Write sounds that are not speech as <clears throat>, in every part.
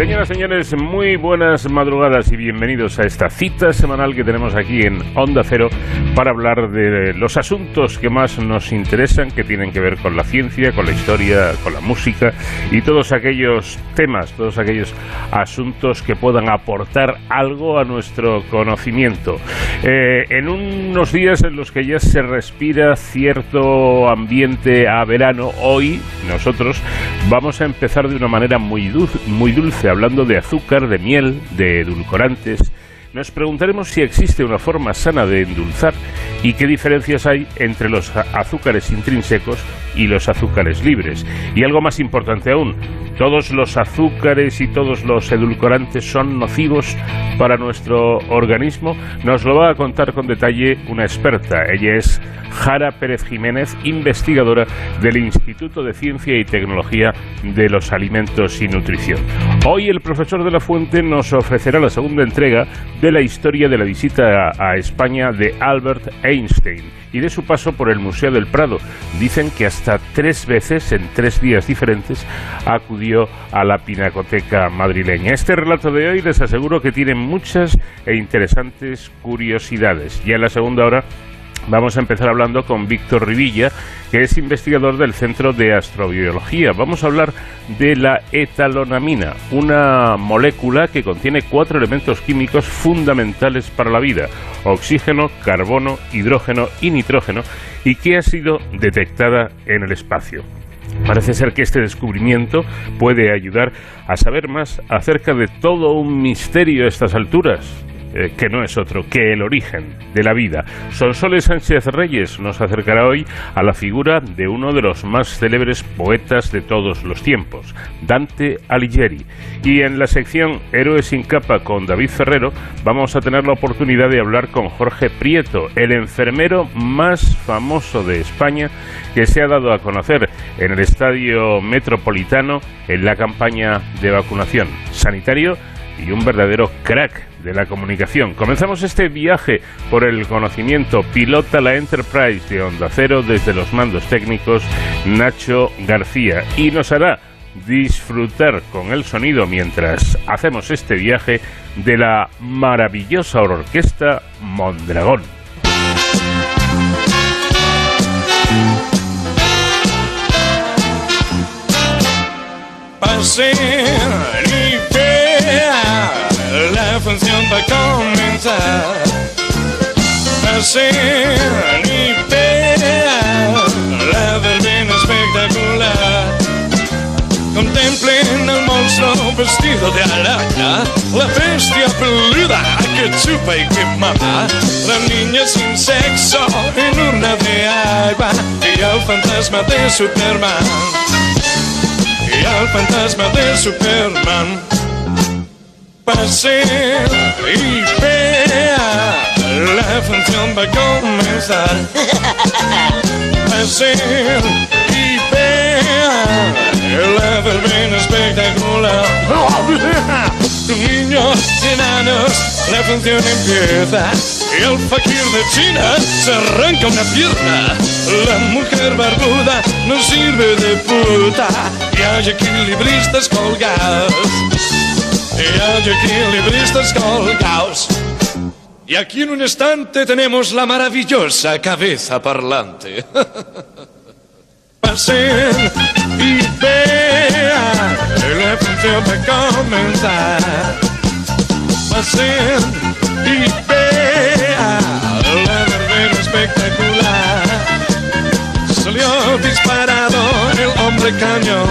Señoras, señores, muy buenas madrugadas y bienvenidos a esta cita semanal que tenemos aquí en Onda Cero para hablar de los asuntos que más nos interesan, que tienen que ver con la ciencia, con la historia, con la música y todos aquellos temas, todos aquellos asuntos que puedan aportar algo a nuestro conocimiento. Eh, en unos días en los que ya se respira cierto ambiente a verano, hoy nosotros vamos a empezar de una manera muy dulce hablando de azúcar, de miel, de edulcorantes, nos preguntaremos si existe una forma sana de endulzar y qué diferencias hay entre los azúcares intrínsecos y los azúcares libres. Y algo más importante aún, todos los azúcares y todos los edulcorantes son nocivos para nuestro organismo. Nos lo va a contar con detalle una experta. Ella es Jara Pérez Jiménez, investigadora del Instituto de Ciencia y Tecnología de los Alimentos y Nutrición. Hoy el profesor de la Fuente nos ofrecerá la segunda entrega de la historia de la visita a, España de Albert Einstein y de su paso por el Museo del Prado. Dicen que hasta tres veces en tres días diferentes acudió a la pinacoteca madrileña. Este relato de hoy les aseguro que tiene muchas e interesantes curiosidades. Ya en la segunda hora Vamos a empezar hablando con Víctor Rivilla, que es investigador del Centro de Astrobiología. Vamos a hablar de la etalonamina, una molécula que contiene cuatro elementos químicos fundamentales para la vida, oxígeno, carbono, hidrógeno y nitrógeno, y que ha sido detectada en el espacio. Parece ser que este descubrimiento puede ayudar a saber más acerca de todo un misterio a estas alturas, eh, que no es otro que el origen de la vida. Sonsoles Sánchez Reyes nos acercará hoy a la figura de uno de los más célebres poetas de todos los tiempos, Dante Alighieri. Y en la sección Héroes sin capa con David Ferrero vamos a tener la oportunidad de hablar con Jorge Prieto, el enfermero más famoso de España que se ha dado a conocer en el Estadio Metropolitano en la campaña de vacunación sanitario y un verdadero crack de la comunicación. Comenzamos este viaje por el conocimiento. Pilota la Enterprise de Onda Cero desde los mandos técnicos Nacho García y nos hará disfrutar con el sonido mientras hacemos este viaje de la maravillosa orquesta Mondragón. Función va a comenzar. Hacer ni la verbena espectacular. Contemplen al monstruo vestido de araña, la bestia peluda que chupa y que mama, la niña sin sexo en urna de agua y al fantasma de Superman. Y al fantasma de Superman paseo y vea, la función va a comenzar. <laughs> Paseo y vea, la verbena espectacular. Niños enanos, la función empieza. El fakir de China se arranca una pierna. La mujer barbuda no sirve de puta. Y hay equilibristas colgados y colgados. Y aquí en un instante tenemos la maravillosa cabeza parlante. <laughs> Pasen y vean, la función va a comenzar. Pasen y vean, la verbena espectacular. Salió disparado el hombre cañón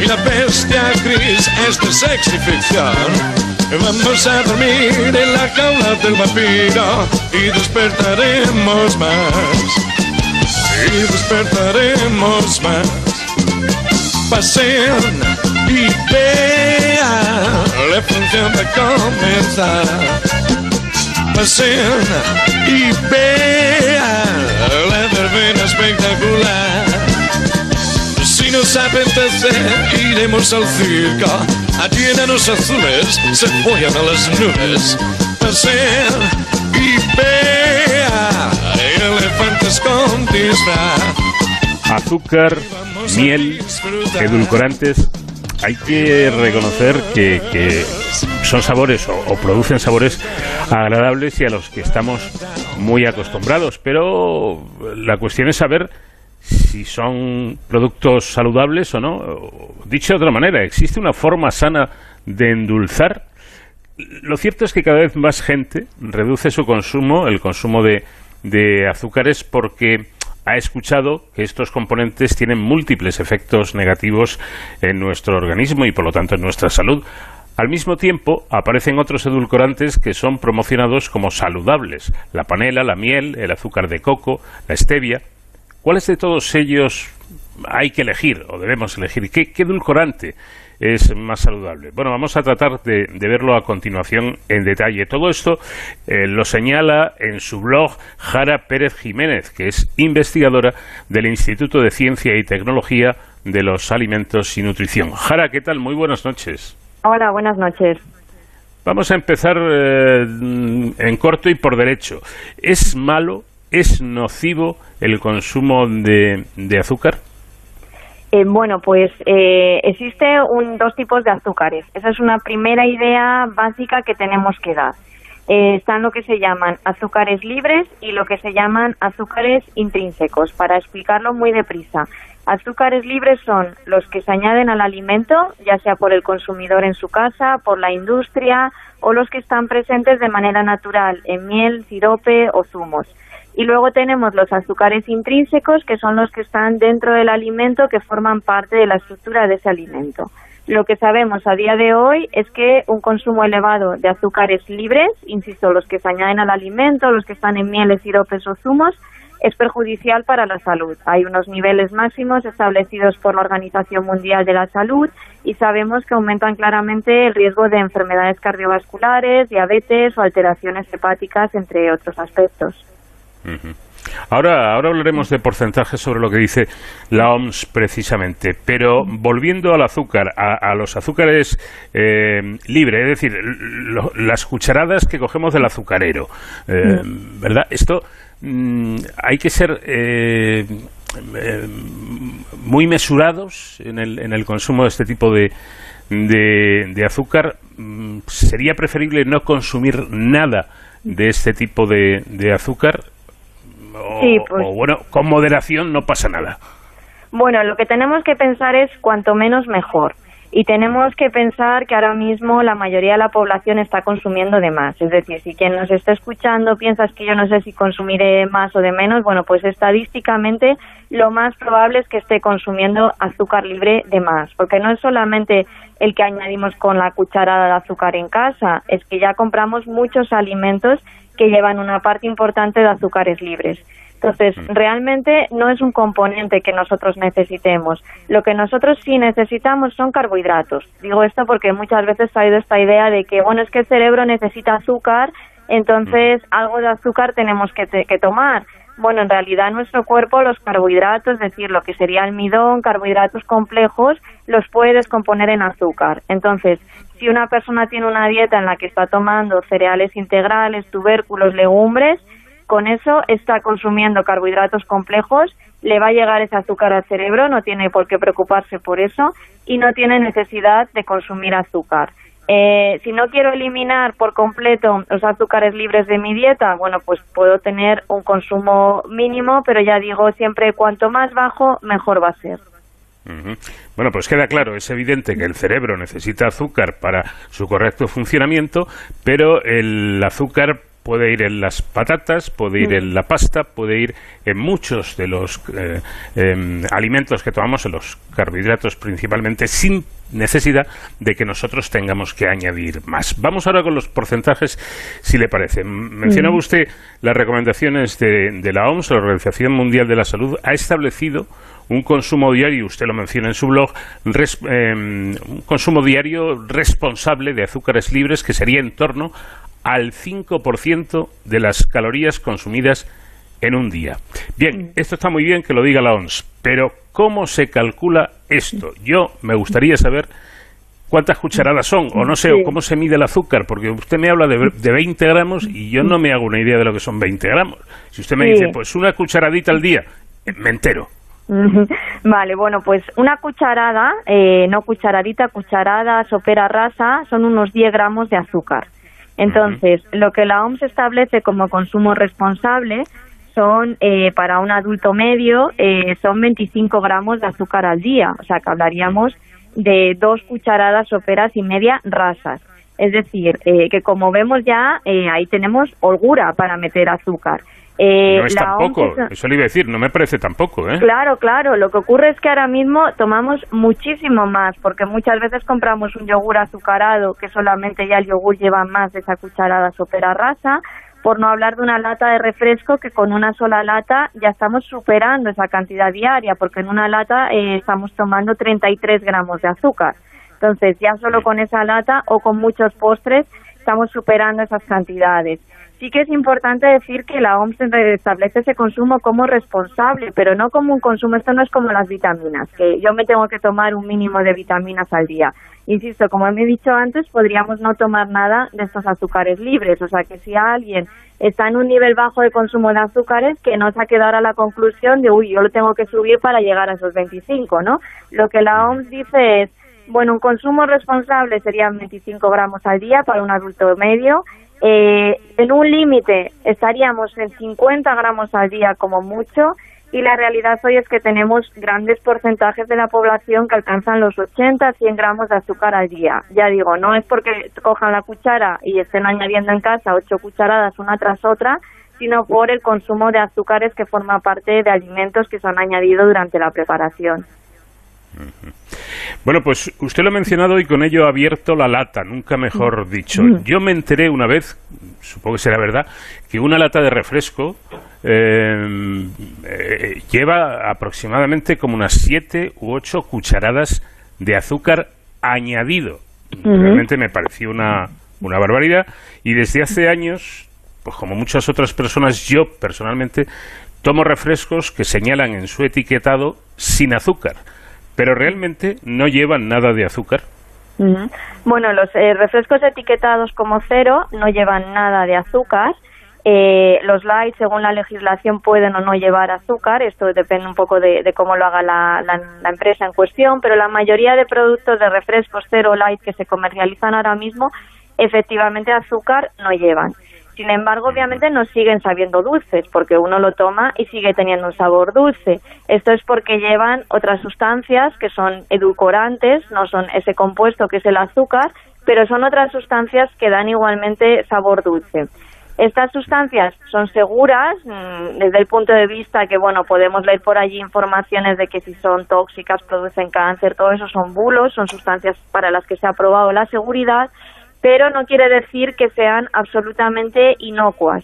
y la bestia gris es de sexy ficción. Vamos a dormir en la jaula del vampiro y despertaremos más. Y despertaremos más. Pasen y vean, la función va a comenzar. Pasen y vean, la verbena espectacular nos apetece, iremos al circo. Allí enanos azules se follan a las nubes. Pasear y vea Azúcar, miel, edulcorantes. Hay que reconocer que, son sabores o, producen sabores agradables y a los que estamos muy acostumbrados, pero la cuestión es saber si son productos saludables o no. Dicho de otra manera, ¿existe una forma sana de endulzar? Lo cierto es que cada vez más gente reduce su consumo, el consumo de, de azúcares, porque ha escuchado que estos componentes tienen múltiples efectos negativos en nuestro organismo y por lo tanto en nuestra salud. Al mismo tiempo, aparecen otros edulcorantes que son promocionados como saludables, la panela, la miel, el azúcar de coco, la stevia. ¿Cuáles de todos ellos hay que elegir o debemos elegir? ¿Qué, edulcorante es más saludable? Bueno, vamos a tratar de, verlo a continuación en detalle. Todo esto eh, lo señala en su blog Jara Pérez Jiménez, que es investigadora del Instituto de Ciencia y Tecnología de los Alimentos y Nutrición. Jara, ¿qué tal? Muy buenas noches. Hola, buenas noches. Vamos a empezar eh, en corto y por derecho. ¿Es malo, es nocivo el consumo de, azúcar? Eh, bueno, pues eh, un, dos tipos de azúcares. Esa es una primera idea básica que tenemos que dar. están lo que se llaman azúcares libres y lo que se llaman azúcares intrínsecos. Para explicarlo muy deprisa, Azúcares libres son los que se añaden al alimento, ya sea por el consumidor en su casa, por la industria o los que están presentes de manera natural en miel, sirope o zumos. Y luego tenemos los azúcares intrínsecos, que son los que están dentro del alimento, que forman parte de la estructura de ese alimento. Lo que sabemos a día de hoy es que un consumo elevado de azúcares libres, insisto, los que se añaden al alimento, los que están en mieles, siropes o zumos, es perjudicial para la salud. Hay unos niveles máximos establecidos por la Organización Mundial de la Salud y sabemos que aumentan claramente el riesgo de enfermedades cardiovasculares, diabetes o alteraciones hepáticas, entre otros aspectos. Ahora, ahora hablaremos de porcentajes sobre lo que dice la OMS precisamente, pero volviendo al azúcar, a, los azúcares eh, libres, es decir, las cucharadas que cogemos del azucarero, eh, ¿verdad? Esto Mm, hay que ser eh, eh, muy mesurados en el, en el consumo de este tipo de, de, azúcar. Mm, sería preferible no consumir nada de este tipo de, de azúcar. Pues o bueno, con moderación no pasa nada. Bueno, lo que tenemos que pensar es cuanto menos mejor. Y tenemos que pensar que ahora mismo la mayoría de la población está consumiendo de más. Es decir, si quien nos está escuchando piensas que yo no sé si consumiré más o de menos, bueno, pues estadísticamente lo más probable es que esté consumiendo azúcar libre de más. Porque no es solamente el que añadimos con la cucharada de azúcar en casa, es que ya compramos muchos alimentos que llevan una parte importante de azúcares libres. Entonces, mm. realmente no es un componente que nosotros necesitemos. Lo que nosotros sí necesitamos son carbohidratos. Digo esto porque muchas veces ha ido esta idea de que, bueno, es que el cerebro necesita azúcar, entonces mm. algo de azúcar tenemos que, que tomar. Bueno, en realidad nuestro cuerpo los carbohidratos, es decir, lo que sería almidón, carbohidratos complejos, los puede descomponer en azúcar. Entonces, si una persona tiene una dieta en la que está tomando cereales integrales, tubérculos, legumbres, con eso está consumiendo carbohidratos complejos, le va a llegar ese azúcar al cerebro, no tiene por qué preocuparse por eso y no tiene necesidad de consumir azúcar. Eh, si no quiero eliminar por completo los azúcares libres de mi dieta, bueno, pues puedo tener un consumo mínimo, pero ya digo, siempre cuanto más bajo, mejor va a ser. Bueno, pues queda claro, es evidente que el cerebro necesita azúcar para su correcto funcionamiento, pero el azúcar puede ir en las patatas, puede ir mm. en la pasta, puede ir en muchos de los eh, em, alimentos que tomamos, en los carbohidratos principalmente, sin necesidad de que nosotros tengamos que añadir más. Vamos ahora con los porcentajes, si le parece. Mencionaba mm. usted las recomendaciones de, la OMS, la Organización Mundial de la Salud, ha establecido un consumo diario, usted lo menciona en su blog, em, un consumo diario responsable de azúcares libres que sería en torno al 5% de las calorías consumidas en un día. Bien, esto está muy bien que lo diga la OMS, pero ¿cómo se calcula esto? Yo me gustaría saber cuántas cucharadas son, o no sé, o cómo se mide el azúcar, porque usted me habla de, de 20 gramos y yo no me hago una idea de lo que son 20 gramos. Si usted me dice, pues una cucharadita al día, eh, me entero. Vale, bueno, pues una cucharada, eh, no cucharadita, cucharada, sopera rasa, son unos 10 gramos de azúcar. Entonces, lo que la OMS establece como consumo responsable son, eh, para un adulto medio, eh, son 25 gramos de azúcar al día. O sea, que hablaríamos de dos cucharadas soperas y media rasas. Es decir, eh, que como vemos ya, eh, ahí tenemos holgura para meter azúcar. Eh, no es tampoco, eso le iba a decir, no me parece tampoco, ¿eh? Claro, claro, lo que ocurre es que ahora mismo tomamos muchísimo más, porque muchas veces compramos un yogur azucarado, que solamente ya el yogur lleva más de esa cucharada sopera rasa, por no hablar de una lata de refresco que con una sola lata ya estamos superando esa cantidad diaria, porque en una lata eh, estamos tomando 33 gramos de azúcar. Entonces, ya solo con esa lata o con muchos postres estamos superando esas cantidades sí que es importante decir que la OMS establece ese consumo como responsable, pero no como un consumo. Esto no es como las vitaminas, que yo me tengo que tomar un mínimo de vitaminas al día. Insisto, como me he dicho antes, podríamos no tomar nada de estos azúcares libres. O sea, que si alguien está en un nivel bajo de consumo de azúcares, que no se ha quedado a la conclusión de, uy, yo lo tengo que subir para llegar a esos 25, ¿no? Lo que la OMS dice es, bueno, un consumo responsable serían 25 gramos al día para un adulto medio eh, en un límite estaríamos en 50 gramos al día como mucho y la realidad hoy es que tenemos grandes porcentajes de la población que alcanzan los 80 100 gramos de azúcar al día. Ya digo, no es porque cojan la cuchara y estén añadiendo en casa ocho cucharadas una tras otra, sino por el consumo de azúcares que forma parte de alimentos que se han añadido durante la preparación. Bueno, pues usted lo ha mencionado y con ello ha abierto la lata, nunca mejor dicho. Yo me enteré una vez, supongo que será verdad, que una lata de refresco eh, eh, lleva aproximadamente como unas siete u ocho cucharadas de azúcar añadido. Realmente me pareció una, una barbaridad. Y desde hace años, pues como muchas otras personas, yo personalmente tomo refrescos que señalan en su etiquetado sin azúcar pero realmente no llevan nada de azúcar. Bueno, los eh, refrescos etiquetados como cero no llevan nada de azúcar. Eh, los light, según la legislación, pueden o no llevar azúcar. Esto depende un poco de, cómo lo haga la, la, empresa en cuestión, pero la mayoría de productos de refrescos cero light que se comercializan ahora mismo, efectivamente azúcar no llevan. Sin embargo, obviamente no siguen sabiendo dulces, porque uno lo toma y sigue teniendo un sabor dulce. Esto es porque llevan otras sustancias que son edulcorantes, no son ese compuesto que es el azúcar, pero son otras sustancias que dan igualmente sabor dulce. Estas sustancias son seguras mm, desde el punto de vista que, bueno, podemos leer por allí informaciones de que si son tóxicas, producen cáncer, todo eso son bulos, son sustancias para las que se ha probado la seguridad, pero no quiere decir que sean absolutamente inocuas.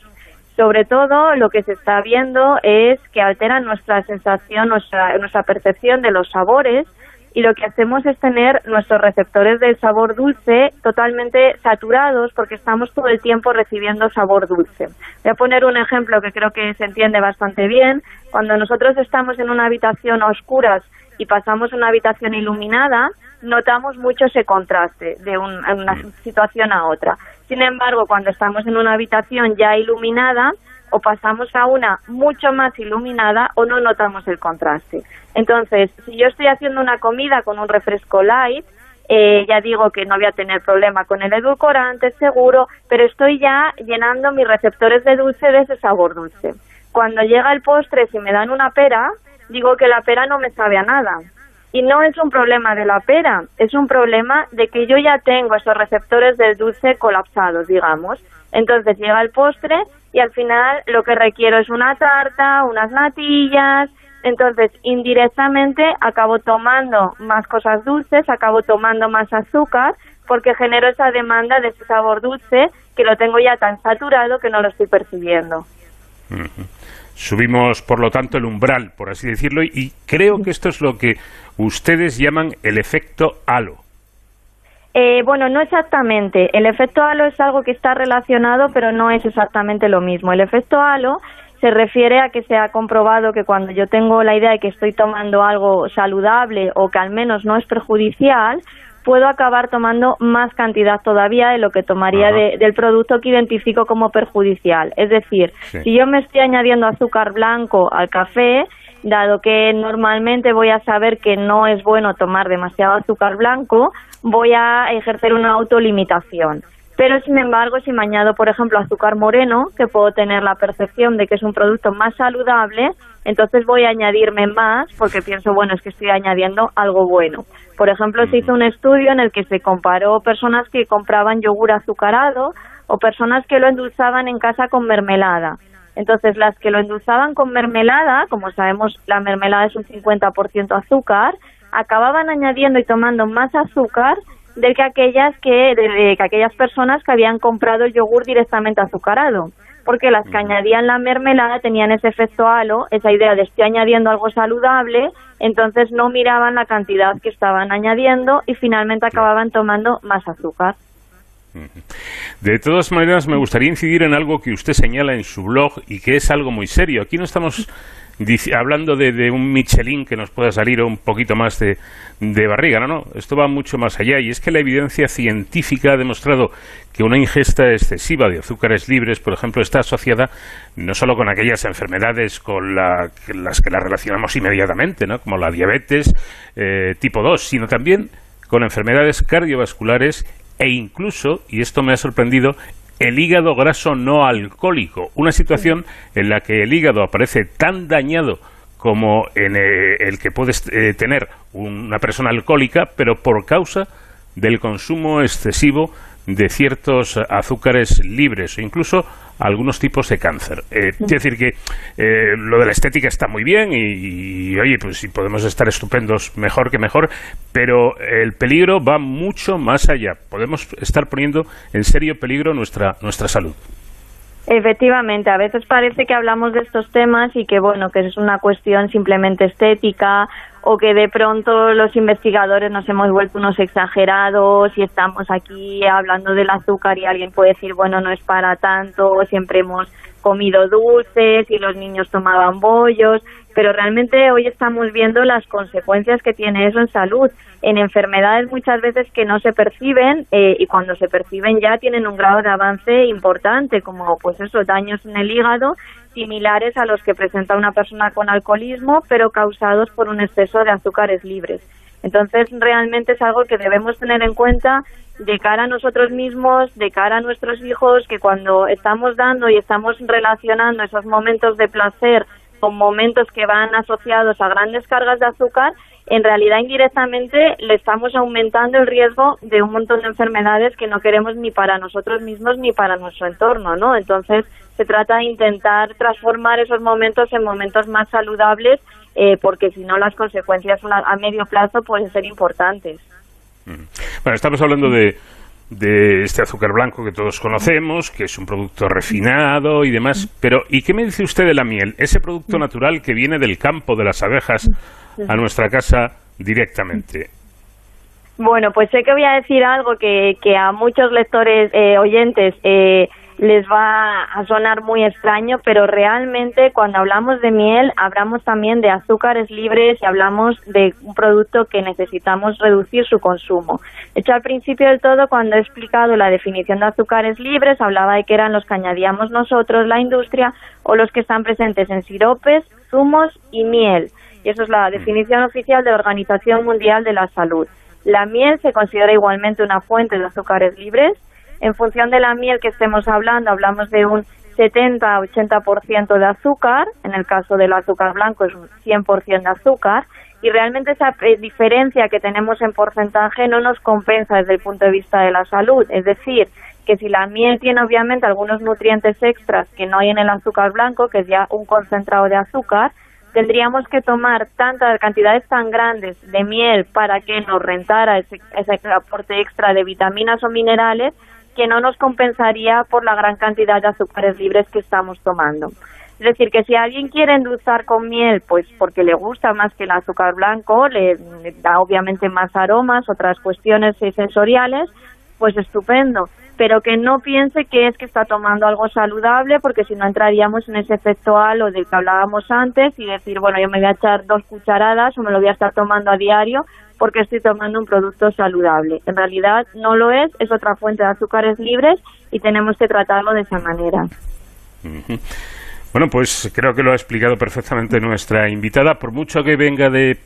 Sobre todo lo que se está viendo es que alteran nuestra sensación, nuestra, nuestra percepción de los sabores y lo que hacemos es tener nuestros receptores del sabor dulce totalmente saturados porque estamos todo el tiempo recibiendo sabor dulce. Voy a poner un ejemplo que creo que se entiende bastante bien. Cuando nosotros estamos en una habitación a oscuras y pasamos a una habitación iluminada, notamos mucho ese contraste de una situación a otra. Sin embargo, cuando estamos en una habitación ya iluminada, o pasamos a una mucho más iluminada o no notamos el contraste. Entonces, si yo estoy haciendo una comida con un refresco light, eh, ya digo que no voy a tener problema con el edulcorante, seguro, pero estoy ya llenando mis receptores de dulce de ese sabor dulce. Cuando llega el postre, si me dan una pera, digo que la pera no me sabe a nada. Y no es un problema de la pera, es un problema de que yo ya tengo esos receptores del dulce colapsados, digamos. Entonces llega el postre y al final lo que requiero es una tarta, unas natillas. Entonces, indirectamente acabo tomando más cosas dulces, acabo tomando más azúcar, porque genero esa demanda de ese sabor dulce que lo tengo ya tan saturado que no lo estoy percibiendo. Subimos, por lo tanto, el umbral, por así decirlo, y creo que esto es lo que ustedes llaman el efecto halo. Eh, bueno, no exactamente. El efecto halo es algo que está relacionado, pero no es exactamente lo mismo. El efecto halo se refiere a que se ha comprobado que cuando yo tengo la idea de que estoy tomando algo saludable o que al menos no es perjudicial, puedo acabar tomando más cantidad todavía de lo que tomaría del producto que identifico como perjudicial. Es decir, si yo me estoy añadiendo azúcar blanco al café, dado que normalmente voy a saber que no es bueno tomar demasiado azúcar blanco, voy a ejercer una autolimitación. Pero, sin embargo, si me añado, por ejemplo, azúcar moreno, que puedo tener la percepción de que es un producto más saludable, entonces voy a añadirme más porque pienso, bueno, es que estoy añadiendo algo bueno. Por ejemplo, se hizo un estudio en el que se comparó personas que compraban yogur azucarado o personas que lo endulzaban en casa con mermelada. Entonces, las que lo endulzaban con mermelada, como sabemos, la mermelada es un 50% azúcar, acababan añadiendo y tomando más azúcar de que aquellas que, de, que aquellas personas que habían comprado el yogur directamente azucarado porque las que añadían la mermelada tenían ese efecto halo, esa idea de estoy añadiendo algo saludable, entonces no miraban la cantidad que estaban añadiendo y finalmente acababan tomando más azúcar. De todas maneras, me gustaría incidir en algo que usted señala en su blog y que es algo muy serio. Aquí no estamos hablando de, un Michelin que nos pueda salir un poquito más de, barriga, no, no, esto va mucho más allá y es que la evidencia científica ha demostrado que una ingesta excesiva de azúcares libres, por ejemplo, está asociada no solo con aquellas enfermedades con las que la relacionamos inmediatamente, ¿no? como la diabetes eh, tipo 2, sino también con enfermedades cardiovasculares e incluso, y esto me ha sorprendido, el hígado graso no alcohólico, una situación en la que el hígado aparece tan dañado como en eh, el que puede eh, tener una persona alcohólica, pero por causa del consumo excesivo de ciertos azúcares libres o incluso algunos tipos de cáncer. Eh, quiero decir que eh, lo de la estética está muy bien y, oye, pues si podemos estar estupendos, mejor que mejor, pero el peligro va mucho más allá. Podemos estar poniendo en serio peligro nuestra, nuestra salud. Efectivamente, a veces parece que hablamos de estos temas y que bueno, que es una cuestión simplemente estética o que de pronto los investigadores nos hemos vuelto unos exagerados y estamos aquí hablando del azúcar y alguien puede decir, bueno, no es para tanto, siempre hemos comido dulces y los niños tomaban bollos, pero realmente hoy estamos viendo las consecuencias que tiene eso en salud, en enfermedades muchas veces que no se perciben eh, y cuando se perciben ya tienen un grado de avance importante, como pues eso, daños en el hígado similares a los que presenta una persona con alcoholismo, pero causados por un exceso de azúcares libres. Entonces, realmente es algo que debemos tener en cuenta de cara a nosotros mismos, de cara a nuestros hijos, que cuando estamos dando y estamos relacionando esos momentos de placer con momentos que van asociados a grandes cargas de azúcar, en realidad indirectamente le estamos aumentando el riesgo de un montón de enfermedades que no queremos ni para nosotros mismos ni para nuestro entorno, ¿no? Entonces se trata de intentar transformar esos momentos en momentos más saludables, eh, porque si no las consecuencias a medio plazo pueden ser importantes. Bueno, estamos hablando de de este azúcar blanco que todos conocemos, que es un producto refinado y demás. Pero, ¿y qué me dice usted de la miel? Ese producto natural que viene del campo de las abejas a nuestra casa directamente. Bueno, pues sé que voy a decir algo que, que a muchos lectores, eh, oyentes, eh, les va a sonar muy extraño, pero realmente cuando hablamos de miel hablamos también de azúcares libres y hablamos de un producto que necesitamos reducir su consumo. De hecho, al principio del todo, cuando he explicado la definición de azúcares libres, hablaba de que eran los que añadíamos nosotros, la industria, o los que están presentes en siropes, zumos y miel. Y eso es la definición oficial de la Organización Mundial de la Salud. La miel se considera igualmente una fuente de azúcares libres en función de la miel que estemos hablando, hablamos de un 70-80% de azúcar, en el caso del azúcar blanco es un 100% de azúcar, y realmente esa eh, diferencia que tenemos en porcentaje no nos compensa desde el punto de vista de la salud. Es decir, que si la miel tiene obviamente algunos nutrientes extras que no hay en el azúcar blanco, que es ya un concentrado de azúcar, tendríamos que tomar tantas cantidades tan grandes de miel para que nos rentara ese, ese aporte extra de vitaminas o minerales que no nos compensaría por la gran cantidad de azúcares libres que estamos tomando. Es decir, que si alguien quiere endulzar con miel, pues porque le gusta más que el azúcar blanco, le, da obviamente más aromas, otras cuestiones sensoriales, pues estupendo. Pero que no piense que es que está tomando algo saludable, porque si no entraríamos en ese efecto halo del que hablábamos antes y decir, bueno, yo me voy a echar dos cucharadas o me lo voy a estar tomando a diario porque estoy tomando un producto saludable. En realidad no lo es, es otra fuente de azúcares libres y tenemos que tratarlo de esa manera. Bueno, pues creo que lo ha explicado perfectamente nuestra invitada, por mucho que venga de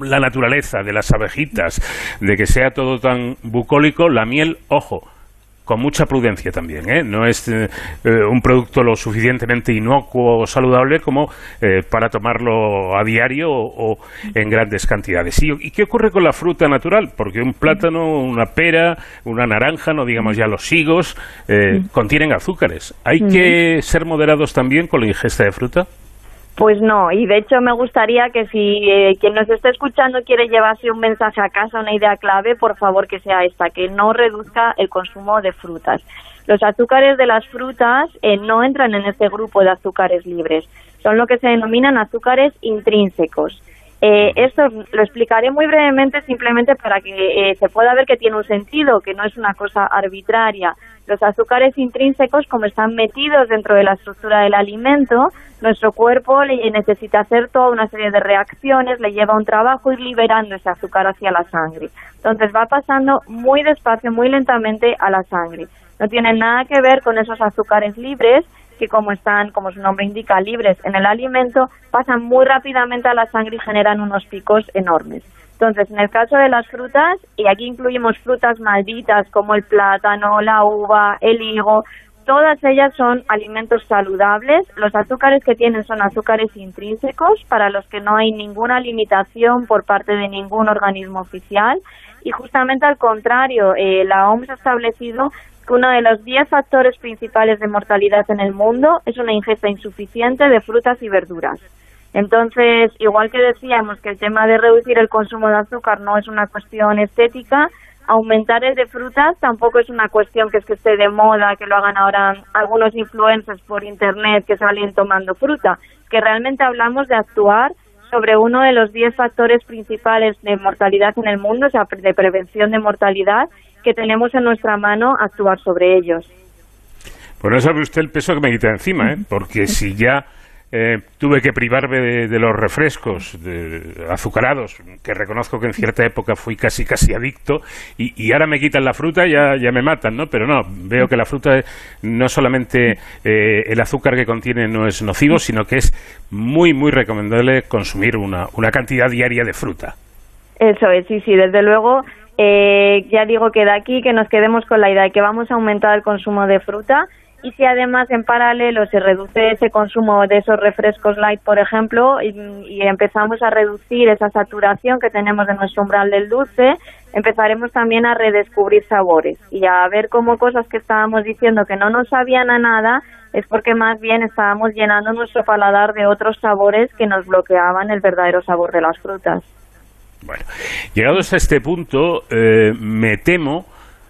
la naturaleza, de las abejitas, de que sea todo tan bucólico, la miel, ojo, con mucha prudencia también. ¿eh? No es eh, eh, un producto lo suficientemente inocuo o saludable como para tomarlo a diario o, en grandes cantidades. ¿Y, qué ocurre con la fruta natural? Porque un plátano, una pera, una naranja, no digamos ya los higos, contienen azúcares. ¿Hay que ser moderados también con la ingesta de fruta? Pues no, y de hecho me gustaría que si eh, quien nos está escuchando quiere llevarse un mensaje a casa, una idea clave, por favor que sea esta, que no reduzca el consumo de frutas. Los azúcares de las frutas eh, no entran en este grupo de azúcares libres, son lo que se denominan azúcares intrínsecos. Eh, esto lo explicaré muy brevemente simplemente para que se pueda ver que tiene un sentido, que no es una cosa arbitraria. Los azúcares intrínsecos, como están metidos dentro de la estructura del alimento, nuestro cuerpo necesita hacer toda una serie de reacciones, le lleva un trabajo ir liberando ese azúcar hacia la sangre. Entonces va pasando muy despacio, muy lentamente a la sangre. No tiene nada que ver con esos azúcares libres que como están, como su nombre indica, libres en el alimento, pasan muy rápidamente a la sangre y generan unos picos enormes. Entonces, en el caso de las frutas, y aquí incluimos frutas malditas como el plátano, la uva, el higo, Todas ellas son alimentos saludables. Los azúcares que tienen son azúcares intrínsecos para los que no hay ninguna limitación por parte de ningún organismo oficial. Y justamente al contrario, eh, la OMS ha establecido que uno de los 10 factores principales de mortalidad en el mundo es una ingesta insuficiente de frutas y verduras. Entonces, igual que decíamos que el tema de reducir el consumo de azúcar no es una cuestión estética, aumentar el de frutas tampoco es una cuestión que es que esté de moda, que lo hagan ahora algunos influencers por internet que salen tomando fruta, que realmente hablamos de actuar sobre uno de los 10 factores principales de mortalidad en el mundo, o sea, de prevención de mortalidad, que tenemos en nuestra mano actuar sobre ellos. Bueno, sabe usted el peso que me quita encima, ¿eh? porque si ya eh, tuve que privarme de, los refrescos azucarados, que reconozco que en cierta época fui casi casi adicto, y, ahora me quitan la fruta, ya, ya me matan, ¿no? Pero no, veo que la fruta no solamente eh, el azúcar que contiene no es nocivo, sino que es muy, muy recomendable consumir una, una cantidad diaria de fruta. Eso es, sí, sí, desde luego. Eh, ya digo que de aquí que nos quedemos con la idea de que vamos a aumentar el consumo de fruta y si además en paralelo se reduce ese consumo de esos refrescos light, por ejemplo, y, empezamos a reducir esa saturación que tenemos de nuestro umbral del dulce, empezaremos también a redescubrir sabores y a ver cómo cosas que estábamos diciendo que no nos sabían a nada es porque más bien estábamos llenando nuestro paladar de otros sabores que nos bloqueaban el verdadero sabor de las frutas. Bueno, llegados a este punto, eh, me temo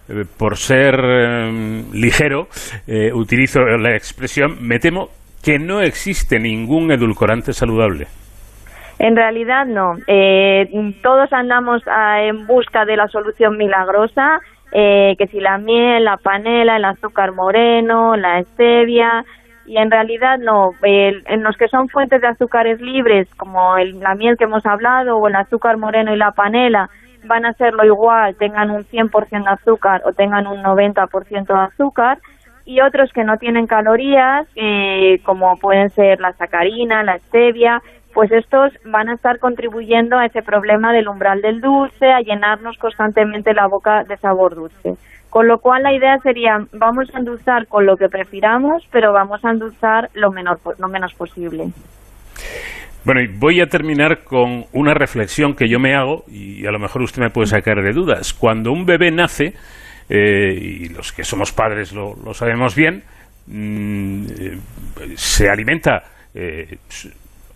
eh, por ser eh, ligero, eh, utilizo la expresión, me temo que no existe ningún edulcorante saludable. En realidad no. todos andamos ah, en busca de la solución milagrosa, que si la miel, la panela, el azúcar moreno, la stevia, y en realidad no. en los que son fuentes de azúcares libres, como la miel que hemos hablado, o el azúcar moreno y la panela, van a hacerlo igual, tengan un 100% de azúcar o tengan un 90% de azúcar, y otros que no tienen calorías, eh, como pueden ser la sacarina, la stevia, pues estos van a estar contribuyendo a ese problema del umbral del dulce, a llenarnos constantemente la boca de sabor dulce. Con lo cual la idea sería, vamos a endulzar con lo que prefiramos, pero vamos a endulzar lo, menor, lo menos posible. Bueno, y voy a terminar con una reflexión que yo me hago, y a lo mejor usted me puede sacar de dudas. Cuando un bebé nace, eh, y los que somos padres lo, sabemos bien, mm, eh, se alimenta eh,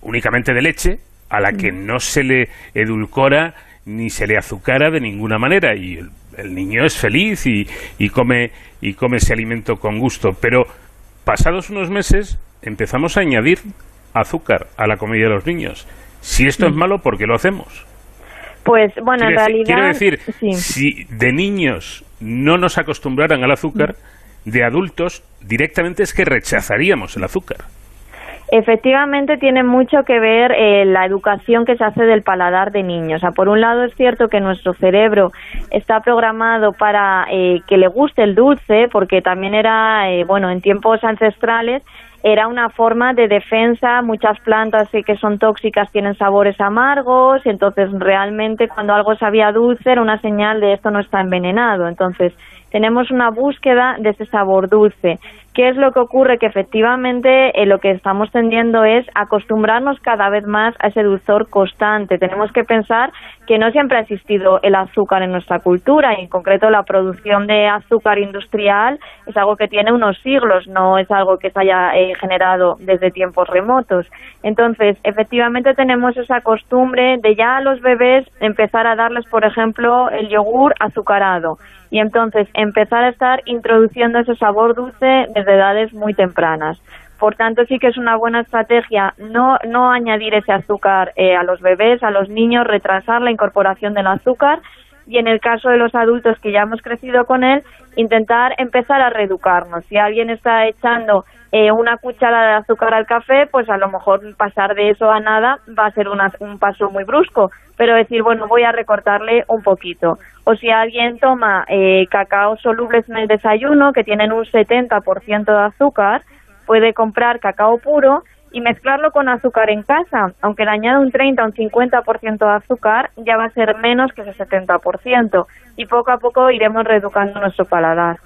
únicamente de leche, a la que no se le edulcora ni se le azucara de ninguna manera, y el, niño es feliz y, y, come, y come ese alimento con gusto. Pero pasados unos meses empezamos a añadir azúcar a la comida de los niños. Si esto es mm. malo, ¿por qué lo hacemos? Pues bueno, en realidad... Quiero decir, si de niños no nos acostumbraran al azúcar, de adultos directamente es que rechazaríamos el azúcar. Efectivamente, tiene mucho que ver eh, la educación que se hace del paladar de niños. O sea, por un lado es cierto que nuestro cerebro está programado para eh, que le guste el dulce, porque también era, eh, bueno, en tiempos ancestrales era una forma de defensa. Muchas plantas que son tóxicas tienen sabores amargos, entonces realmente cuando algo sabía dulce era una señal de esto no está envenenado. Entonces tenemos una búsqueda de ese sabor dulce. ¿Qué es lo que ocurre? Que efectivamente eh, lo que estamos tendiendo es acostumbrarnos cada vez más a ese dulzor constante. Tenemos que pensar que no siempre ha existido el azúcar en nuestra cultura y en concreto la producción de azúcar industrial es algo que tiene unos siglos, no es algo que se haya eh, generado desde tiempos remotos. Entonces, efectivamente tenemos esa costumbre de ya a los bebés empezar a darles, por ejemplo, el yogur azucarado y entonces empezar a estar introduciendo ese sabor dulce desde edades muy tempranas. Por tanto, sí que es una buena estrategia no, no añadir ese azúcar eh, a los bebés, a los niños, retrasar la incorporación del azúcar y en el caso de los adultos que ya hemos crecido con él, intentar empezar a reeducarnos. Si alguien está echando eh, una cucharada de azúcar al café, pues a lo mejor pasar de eso a nada va a ser un paso muy brusco, pero decir, bueno, voy a recortarle un poquito. O si alguien toma eh, cacao solubles en el desayuno, que tienen un 70% de azúcar, puede comprar cacao puro y mezclarlo con azúcar en casa. Aunque le añada un 30 o un 50% de azúcar, ya va a ser menos que ese 70%. Y poco a poco iremos reeducando nuestro paladar.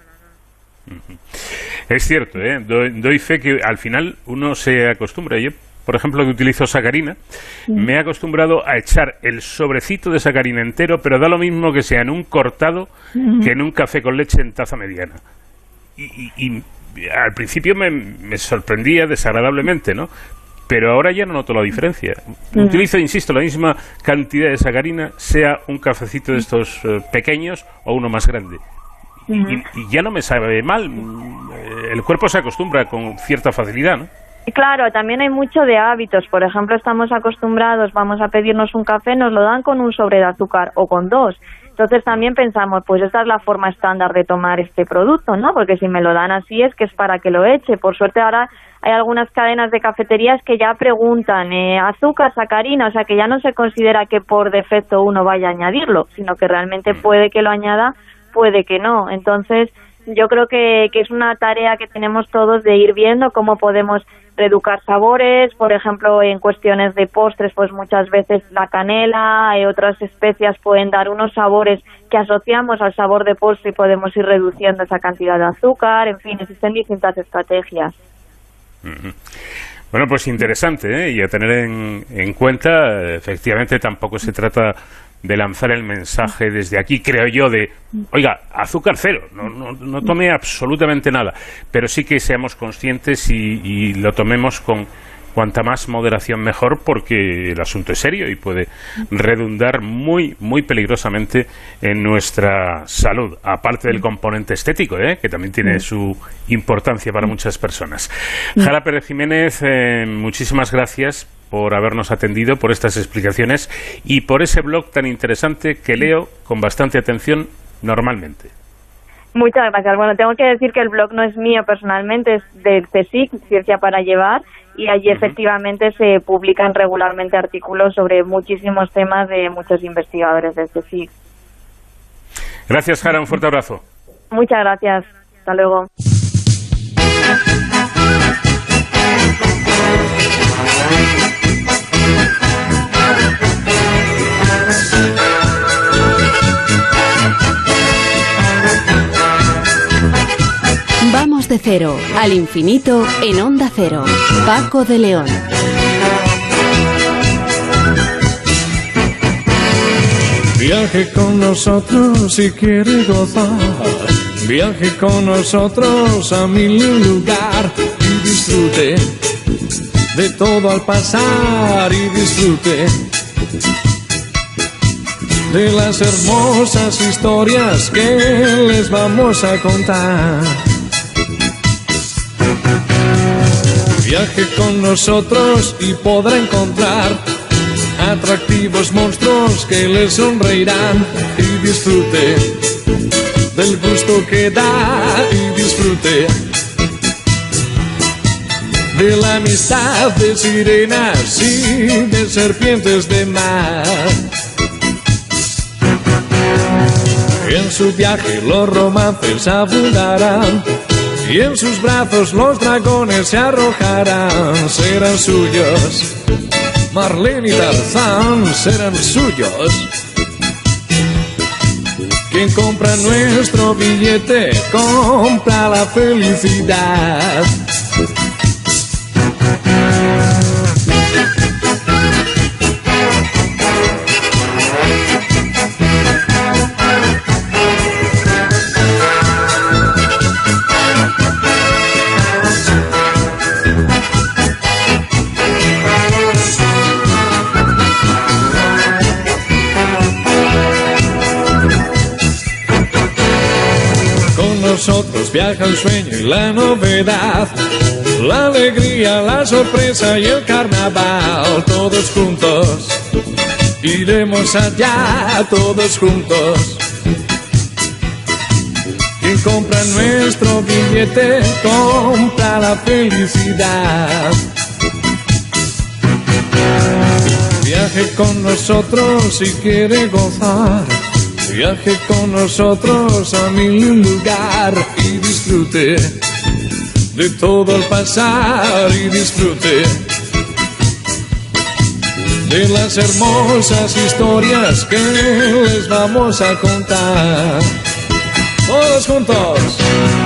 Es cierto, ¿eh? doy, fe que al final uno se acostumbra. Yo, por ejemplo, que utilizo sacarina, me he acostumbrado a echar el sobrecito de sacarina entero, pero da lo mismo que sea en un cortado que en un café con leche en taza mediana. y, al principio me, sorprendía desagradablemente, ¿no? Pero ahora ya no noto la diferencia. Utilizo, insisto, la misma cantidad de sacarina, sea un cafecito de estos eh, pequeños o uno más grande. y, ya no me sabe mal. El cuerpo se acostumbra con cierta facilidad, ¿no? Claro, también hay mucho de hábitos. Por ejemplo, estamos acostumbrados, vamos a pedirnos un café, nos lo dan con un sobre de azúcar o con dos. Entonces también pensamos, pues esta es la forma estándar de tomar este producto, ¿no? Porque si me lo dan así es que es para que lo eche. Por suerte ahora hay algunas cadenas de cafeterías que ya preguntan eh, azúcar, sacarina, o sea que ya no se considera que por defecto uno vaya a añadirlo, sino que realmente mm. puede que lo añada, puede que no. Entonces yo creo que, que es una tarea que tenemos todos de ir viendo cómo podemos reeducar sabores, por ejemplo, en cuestiones de postres, pues muchas veces la canela y otras especias pueden dar unos sabores que asociamos al sabor de postre y podemos ir reduciendo esa cantidad de azúcar, en fin, existen distintas estrategias. Bueno, pues interesante, ¿eh? y a tener en, en cuenta, efectivamente tampoco se trata de lanzar el mensaje desde aquí, creo yo, de, oiga, azúcar cero, no, no, no tome absolutamente nada, pero sí que seamos conscientes y, lo tomemos con cuanta más moderación mejor porque el asunto es serio y puede redundar muy, muy peligrosamente en nuestra salud, aparte del componente estético, ¿eh? que también tiene su importancia para muchas personas. Jara Pérez Jiménez, eh, muchísimas gracias por habernos atendido, por estas explicaciones y por ese blog tan interesante que leo con bastante atención normalmente. Muchas gracias. Bueno, tengo que decir que el blog no es mío personalmente, es del CSIC, Ciencia para Llevar, y allí efectivamente se publican regularmente artículos sobre muchísimos temas de muchos investigadores del CSIC. Gracias, Jara. Un fuerte abrazo. Muchas gracias. Hasta luego. <laughs> De cero al infinito en onda cero. Paco de León. Viaje con nosotros si quiere gozar. Viaje con nosotros a mi lugar y disfrute de todo al pasar y disfrute de las hermosas historias que les vamos a contar. Viaje con nosotros y podrá encontrar atractivos monstruos que le sonreirán y disfrute del gusto que da y disfrute de la amistad de sirenas y de serpientes de mar. En su viaje los romances abundarán y en sus brazos los dragones se arrojarán, serán suyos. Marlene y Tarzán serán suyos. Quien compra nuestro billete compra la felicidad. Nosotros viaja el sueño y la novedad, la alegría, la sorpresa y el carnaval, todos juntos. Iremos allá, todos juntos. Quien compra nuestro billete, compra la felicidad. Viaje con nosotros si quiere gozar Viaje con nosotros a mi lugar y disfrute de todo el pasar y disfrute de las hermosas historias que les vamos a contar. Todos juntos.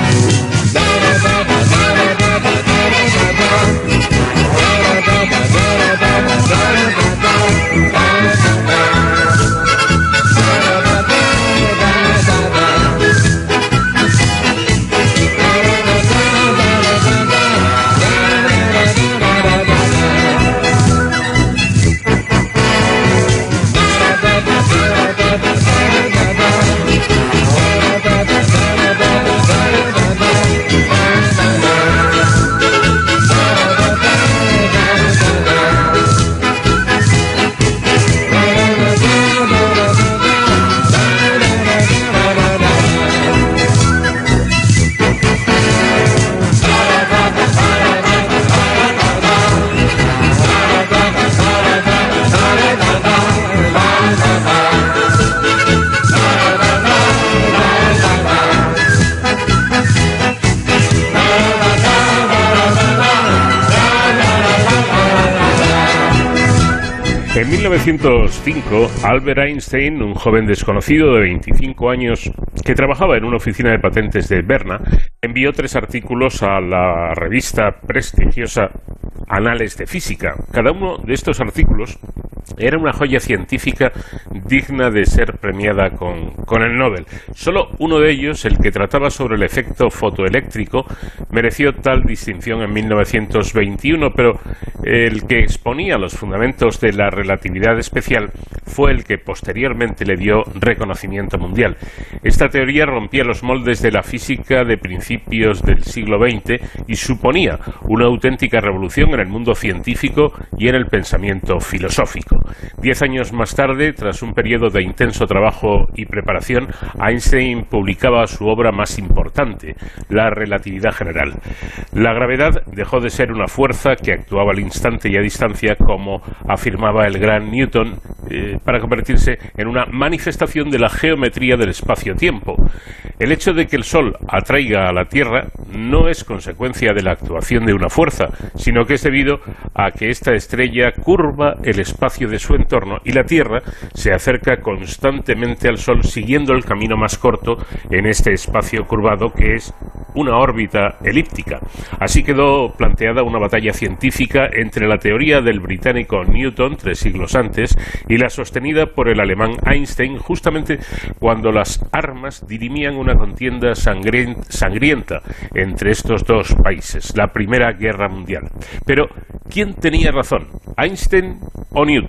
1905, Albert Einstein, un joven desconocido de 25 años que trabajaba en una oficina de patentes de Berna, envió tres artículos a la revista prestigiosa Anales de Física. Cada uno de estos artículos era una joya científica digna de ser premiada con, el Nobel. Solo uno de ellos, el que trataba sobre el efecto fotoeléctrico, mereció tal distinción en 1921, pero el que exponía los fundamentos de la relatividad especial fue el que posteriormente le dio reconocimiento mundial. Esta teoría rompía los moldes de la física de principios del siglo XX y suponía una auténtica revolución en el mundo científico y en el pensamiento filosófico. Diez años más tarde, tras un periodo de intenso trabajo y preparación, Einstein publicaba su obra más importante, La relatividad general. La gravedad dejó de ser una fuerza que actuaba al instante y a distancia, como afirmaba el gran Newton, eh, para convertirse en una manifestación de la geometría del espacio-tiempo. El hecho de que el Sol atraiga a la Tierra no es consecuencia de la actuación de una fuerza, sino que es debido a que esta estrella curva el espacio de su entorno y la Tierra se acerca constantemente al Sol siguiendo el camino más corto en este espacio curvado que es una órbita elíptica. Así quedó planteada una batalla científica entre la teoría del británico Newton tres siglos antes y la sostenida por el alemán Einstein justamente cuando las armas dirimían una contienda sangrienta entre estos dos países, la Primera Guerra Mundial. Pero, ¿quién tenía razón? ¿Einstein o Newton?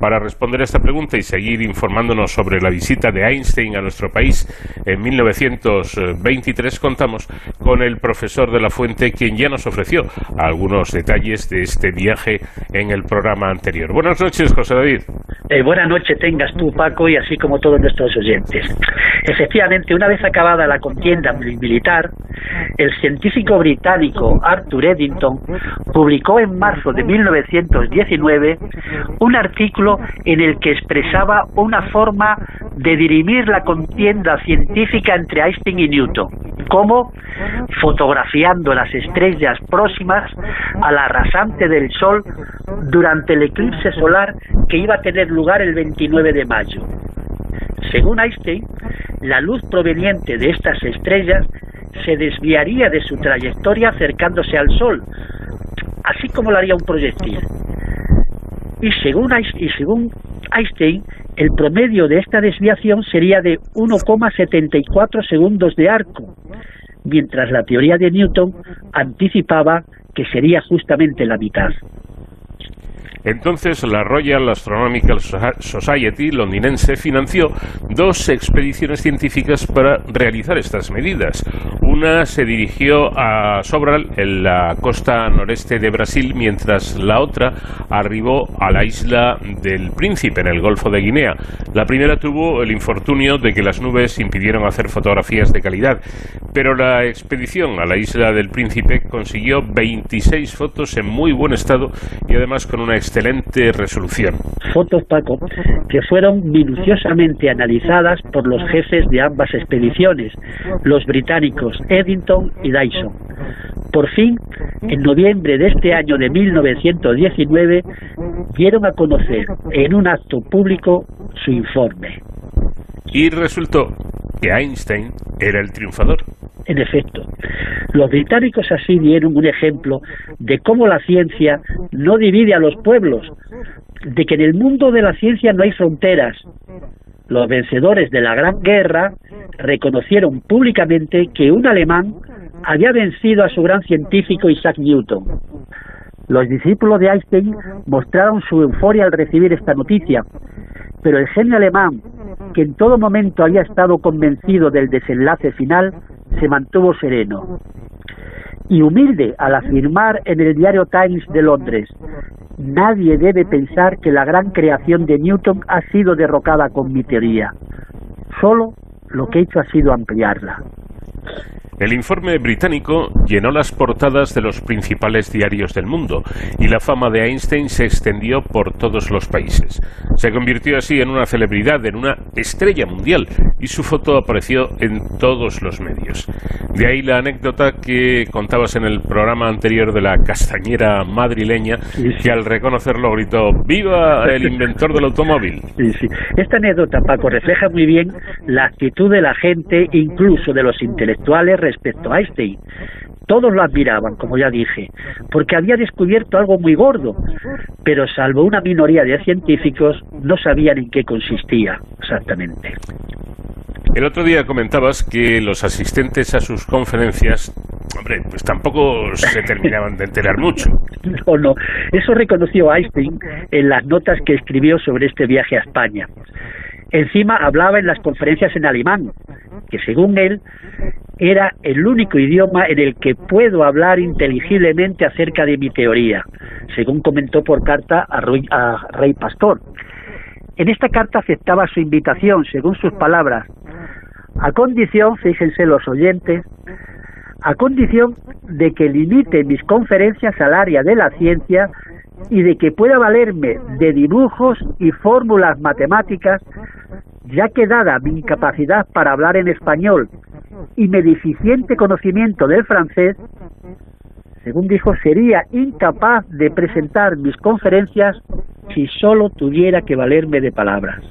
Para responder a esta pregunta y seguir informándonos sobre la visita de Einstein a nuestro país en 1923, contamos con el profesor de la Fuente, quien ya nos ofreció algunos detalles de este viaje en el programa anterior. Buenas noches, José David. Eh, buenas noches tengas tú, Paco, y así como todos nuestros oyentes. Efectivamente, una vez acabada la contienda militar, el científico británico Arthur Eddington publicó en marzo de 1919 un artículo en el que expresaba una forma de dirimir la contienda científica entre Einstein y Newton, como fotografiando las estrellas próximas a la rasante del Sol durante el eclipse solar que iba a tener lugar el 29 de mayo. Según Einstein, la luz proveniente de estas estrellas se desviaría de su trayectoria acercándose al Sol, así como lo haría un proyectil. Y según, y según Einstein, el promedio de esta desviación sería de 1,74 segundos de arco, mientras la teoría de Newton anticipaba que sería justamente la mitad. Entonces la Royal Astronomical Society londinense financió dos expediciones científicas para realizar estas medidas. Una se dirigió a Sobral, en la costa noreste de Brasil, mientras la otra arribó a la isla del Príncipe, en el Golfo de Guinea. La primera tuvo el infortunio de que las nubes impidieron hacer fotografías de calidad, pero la expedición a la isla del Príncipe consiguió 26 fotos en muy buen estado y además con una excelente resolución. Fotos, Paco, que fueron minuciosamente analizadas por los jefes de ambas expediciones, los británicos Eddington y Dyson. Por fin, en noviembre de este año de 1919, dieron a conocer en un acto público su informe. Y resultó que Einstein era el triunfador. En efecto, los británicos así dieron un ejemplo de cómo la ciencia no divide a los pueblos, de que en el mundo de la ciencia no hay fronteras. Los vencedores de la Gran Guerra reconocieron públicamente que un alemán había vencido a su gran científico Isaac Newton. Los discípulos de Einstein mostraron su euforia al recibir esta noticia, pero el genio alemán, que en todo momento había estado convencido del desenlace final, se mantuvo sereno y humilde al afirmar en el diario Times de Londres, nadie debe pensar que la gran creación de Newton ha sido derrocada con mi teoría, solo lo que he hecho ha sido ampliarla. El informe británico llenó las portadas de los principales diarios del mundo y la fama de Einstein se extendió por todos los países. Se convirtió así en una celebridad, en una estrella mundial y su foto apareció en todos los medios. De ahí la anécdota que contabas en el programa anterior de la castañera madrileña que al reconocerlo gritó ¡Viva el <laughs> inventor del automóvil! Esta anécdota, Paco, refleja muy bien la actitud de la gente, incluso de los intelectuales respecto a Einstein. Todos lo admiraban, como ya dije, porque había descubierto algo muy gordo, pero salvo una minoría de científicos no sabían en qué consistía exactamente. El otro día comentabas que los asistentes a sus conferencias, hombre, pues tampoco se terminaban de enterar mucho. <laughs> No, no, eso reconoció Einstein en las notas que escribió sobre este viaje a España. Encima hablaba en las conferencias en alemán, que según él era el único idioma en el que puedo hablar inteligiblemente acerca de mi teoría, según comentó por carta a, Rey Pastor. En esta carta aceptaba su invitación, según sus palabras, a condición, fíjense los oyentes, a condición de que limite mis conferencias al área de la ciencia y de que pueda valerme de dibujos y fórmulas matemáticas, ya que dada mi incapacidad para hablar en español y mi deficiente conocimiento del francés, según dijo, sería incapaz de presentar mis conferencias si solo tuviera que valerme de palabras.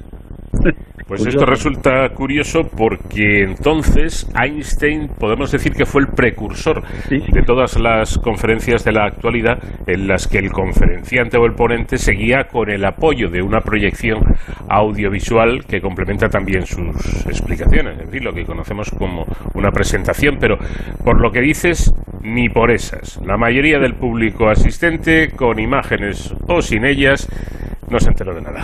Pues esto resulta curioso porque entonces Einstein podemos decir que fue el precursor de todas las conferencias de la actualidad en las que el conferenciante o el ponente seguía con el apoyo de una proyección audiovisual que complementa también sus explicaciones, es decir, lo que conocemos como una presentación, pero por lo que dices, ni por esas. La mayoría del público asistente, con imágenes o sin ellas, no se enteró de nada.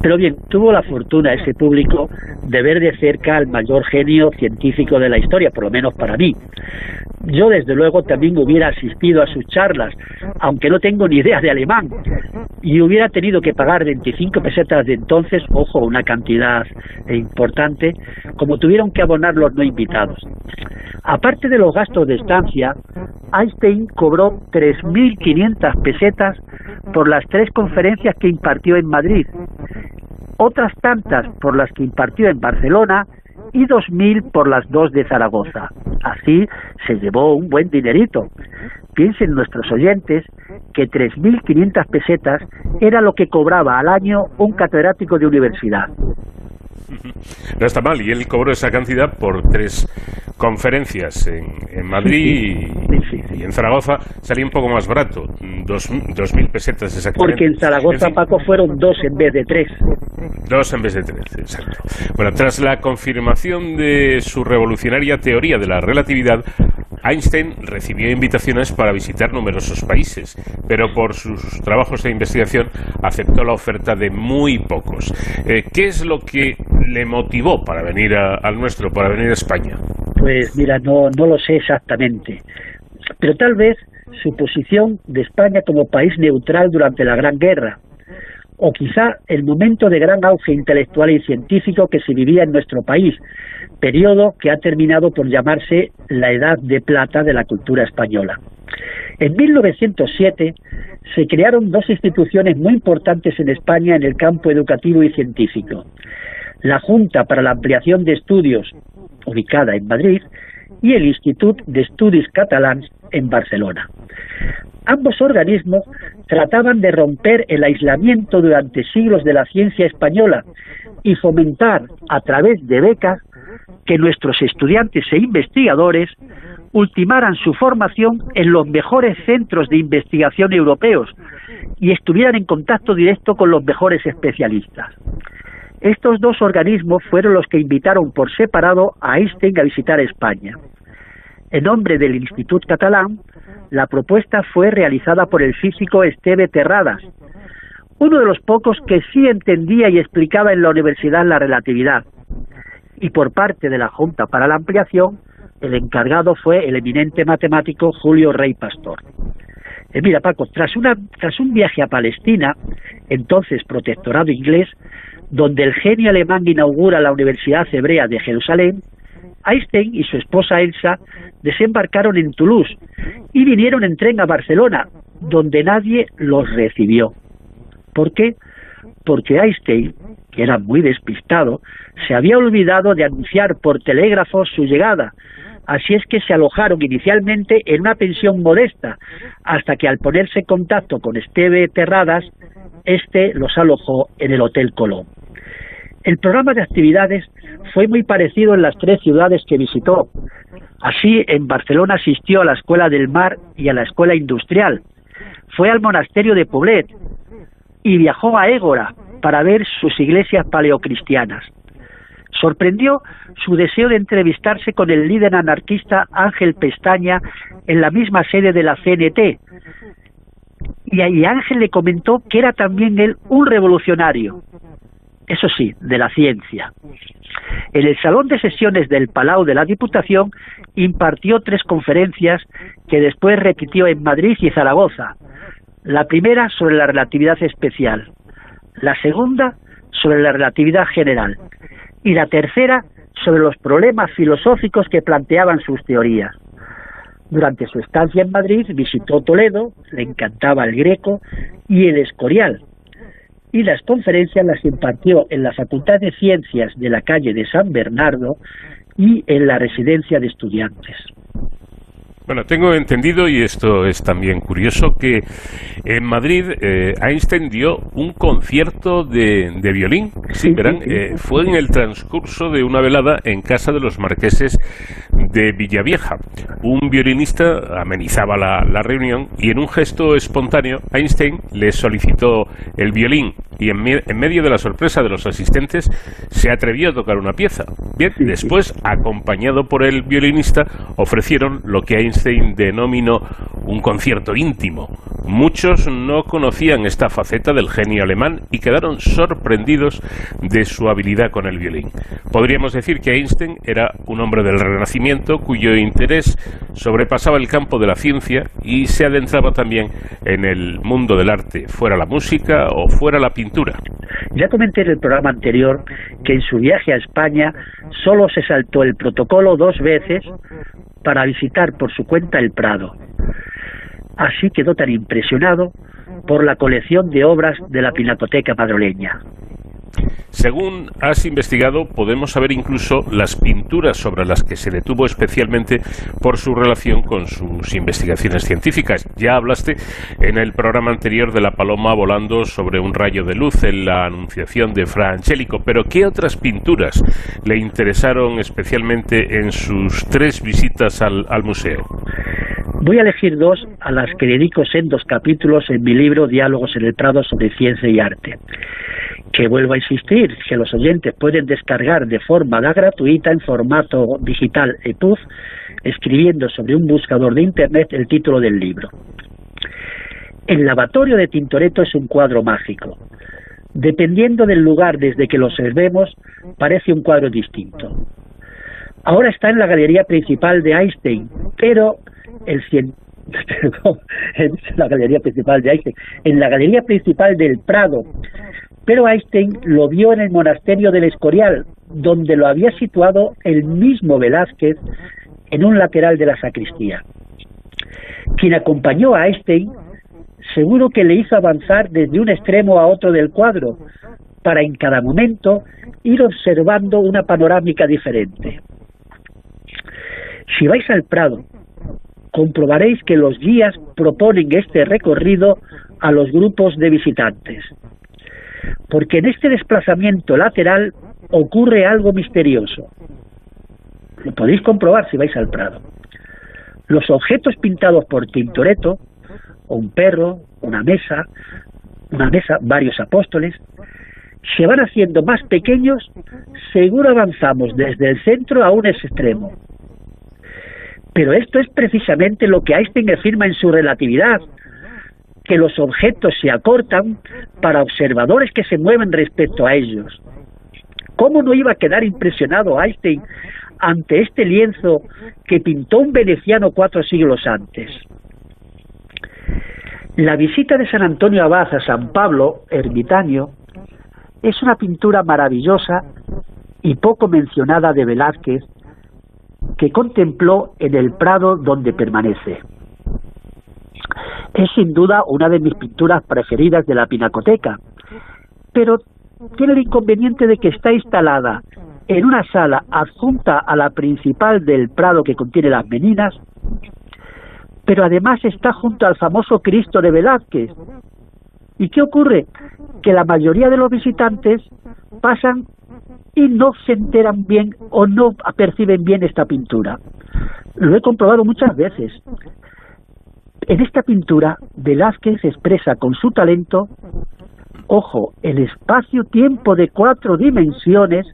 Pero bien, tuvo la fortuna ese público de ver de cerca al mayor genio científico de la historia, por lo menos para mí. Yo, desde luego, también hubiera asistido a sus charlas, aunque no tengo ni idea de alemán, y hubiera tenido que pagar 25 pesetas de entonces, ojo, una cantidad importante, como tuvieron que abonar los no invitados. Aparte de los gastos de estancia, Einstein cobró 3.500 pesetas por las tres conferencias que impartió en Madrid, otras tantas por las que impartió en Barcelona y 2.000 por las dos de Zaragoza. Así se llevó un buen dinerito. Piensen nuestros oyentes que 3.500 pesetas era lo que cobraba al año un catedrático de universidad. <laughs> No está mal, y él cobró esa cantidad por tres conferencias en, Madrid y, en Zaragoza salía un poco más barato, dos, dos mil pesetas exactamente. Porque en Zaragoza, Paco, fueron dos en vez de tres. Dos en vez de tres, exacto. Bueno, tras la confirmación de su revolucionaria teoría de la relatividad, Einstein recibió invitaciones para visitar numerosos países, pero por sus trabajos de investigación aceptó la oferta de muy pocos. Eh, ¿Qué es lo que le motivó para venir al nuestro, para venir a España? Pues mira, no, no lo sé exactamente, pero tal vez su posición de España como país neutral durante la Gran Guerra, o quizá el momento de gran auge intelectual y científico que se vivía en nuestro país, periodo que ha terminado por llamarse la Edad de Plata de la cultura española. En 1907 se crearon dos instituciones muy importantes en España en el campo educativo y científico. La Junta para la Ampliación de Estudios, ubicada en Madrid, y el Institut de Estudios Catalans en Barcelona. Ambos organismos trataban de romper el aislamiento durante siglos de la ciencia española y fomentar a través de becas que nuestros estudiantes e investigadores ultimaran su formación en los mejores centros de investigación europeos y estuvieran en contacto directo con los mejores especialistas. Estos dos organismos fueron los que invitaron por separado a Einstein a visitar España. En nombre del Institut Catalán, la propuesta fue realizada por el físico Esteve Terradas, uno de los pocos que sí entendía y explicaba en la universidad la relatividad, y por parte de la Junta para la Ampliación, el encargado fue el eminente matemático Julio Rey Pastor. Eh, mira, Paco, tras, un viaje a Palestina, entonces protectorado inglés, donde el genio alemán inaugura la Universidad Hebrea de Jerusalén, Einstein y su esposa Elsa desembarcaron en Toulouse y vinieron en tren a Barcelona, donde nadie los recibió. ¿Por qué? Porque Einstein que era muy despistado, se había olvidado de anunciar por telégrafo su llegada, así es que se alojaron inicialmente en una pensión modesta, hasta que al ponerse en contacto con Esteve Terradas, este los alojó en el Hotel Colón. El programa de actividades fue muy parecido en las tres ciudades que visitó. Así, en Barcelona asistió a la Escuela del Mar y a la Escuela Industrial. Fue al monasterio de Poblet y viajó a Égora, para ver sus iglesias paleocristianas. Sorprendió su deseo de entrevistarse con el líder anarquista Ángel Pestaña en la misma sede de la CNT. Y ahí Ángel le comentó que era también él un revolucionario, eso sí, de la ciencia. En el salón de sesiones del Palau de la Diputación impartió tres conferencias que después repitió en Madrid y Zaragoza. La primera sobre la relatividad especial, la segunda sobre la relatividad general y la tercera sobre los problemas filosóficos que planteaban sus teorías. Durante su estancia en Madrid visitó Toledo, le encantaba el greco y el escorial, y las conferencias las impartió en la Facultad de Ciencias de la calle de San Bernardo y en la residencia de estudiantes. Bueno, tengo entendido, y esto es también curioso, que en Madrid eh, Einstein dio un concierto de, violín. Sí, verán, eh, fue en el transcurso de una velada en casa de los marqueses de Villavieja. Un violinista amenizaba la, la reunión y en un gesto espontáneo Einstein le solicitó el violín y en, medio de la sorpresa de los asistentes se atrevió a tocar una pieza. Bien, después, acompañado por el violinista, ofrecieron lo que Einstein denominó un concierto íntimo. Muchos no conocían esta faceta del genio alemán y quedaron sorprendidos de su habilidad con el violín. Podríamos decir que Einstein era un hombre del Renacimiento cuyo interés sobrepasaba el campo de la ciencia y se adentraba también en el mundo del arte, fuera la música o fuera la pintura. Ya comenté en el programa anterior que en su viaje a España solo se saltó el protocolo dos veces para visitar por su cuenta el Prado. Así quedó tan impresionado por la colección de obras de la Pinacoteca madrileña. Según has investigado, podemos saber incluso las pinturas sobre las que se detuvo especialmente por su relación con sus investigaciones científicas. Ya hablaste en el programa anterior de la paloma volando sobre un rayo de luz en la Anunciación de Fra Angelico, pero ¿qué otras pinturas le interesaron especialmente en sus tres visitas al, al museo? Voy a elegir dos a las que dedico sendos capítulos en mi libro Diálogos en el Prado sobre ciencia y arte que vuelvo a insistir, que los oyentes pueden descargar de forma gratuita en formato digital EPUB, escribiendo sobre un buscador de Internet el título del libro. El lavatorio de Tintoretto es un cuadro mágico. Dependiendo del lugar desde que lo observemos, parece un cuadro distinto. Ahora está en la galería principal de Einstein, pero el en <laughs> <laughs> la galería principal de Einstein, en la galería principal del Prado, pero Einstein lo vio en el monasterio del Escorial, donde lo había situado el mismo Velázquez en un lateral de la sacristía. Quien acompañó a Einstein seguro que le hizo avanzar desde un extremo a otro del cuadro, para en cada momento ir observando una panorámica diferente. Si vais al Prado, comprobaréis que los guías proponen este recorrido a los grupos de visitantes porque en este desplazamiento lateral ocurre algo misterioso. Lo podéis comprobar si vais al Prado. Los objetos pintados por Tintoretto, un perro, una mesa, una mesa, varios apóstoles, se van haciendo más pequeños según avanzamos desde el centro a un extremo. Pero esto es precisamente lo que Einstein afirma en su relatividad, que los objetos se acortan para observadores que se mueven respecto a ellos. ¿Cómo no iba a quedar impresionado Einstein ante este lienzo que pintó un veneciano cuatro siglos antes? La visita de San Antonio Abad a San Pablo, ermitaño, es una pintura maravillosa y poco mencionada de Velázquez que contempló en el prado donde permanece. Es sin duda una de mis pinturas preferidas de la pinacoteca, pero tiene el inconveniente de que está instalada en una sala adjunta a la principal del Prado que contiene las meninas, pero además está junto al famoso Cristo de Velázquez. ¿Y qué ocurre? Que la mayoría de los visitantes pasan y no se enteran bien o no perciben bien esta pintura. Lo he comprobado muchas veces. En esta pintura, Velázquez expresa con su talento, ojo, el espacio-tiempo de cuatro dimensiones,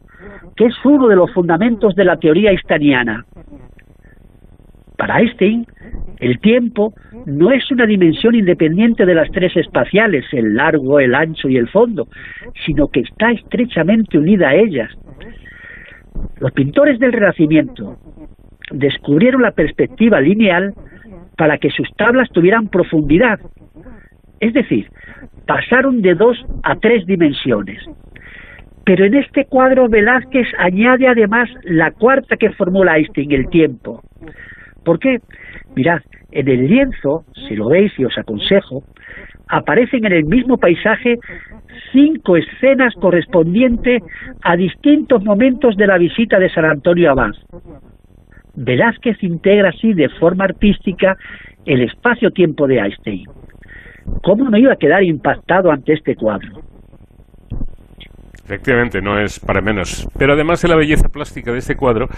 que es uno de los fundamentos de la teoría einsteiniana. Para Einstein, el tiempo no es una dimensión independiente de las tres espaciales, el largo, el ancho y el fondo, sino que está estrechamente unida a ellas. Los pintores del Renacimiento descubrieron la perspectiva lineal para que sus tablas tuvieran profundidad. Es decir, pasaron de dos a tres dimensiones. Pero en este cuadro Velázquez añade además la cuarta que formula Einstein, el tiempo. ¿Por qué? Mirad, en el lienzo, si lo veis y os aconsejo, aparecen en el mismo paisaje cinco escenas correspondientes a distintos momentos de la visita de San Antonio Abad. Velázquez integra así de forma artística el espacio-tiempo de Einstein. ¿Cómo no iba a quedar impactado ante este cuadro? Efectivamente, no es para menos. Pero además de la belleza plástica de este cuadro,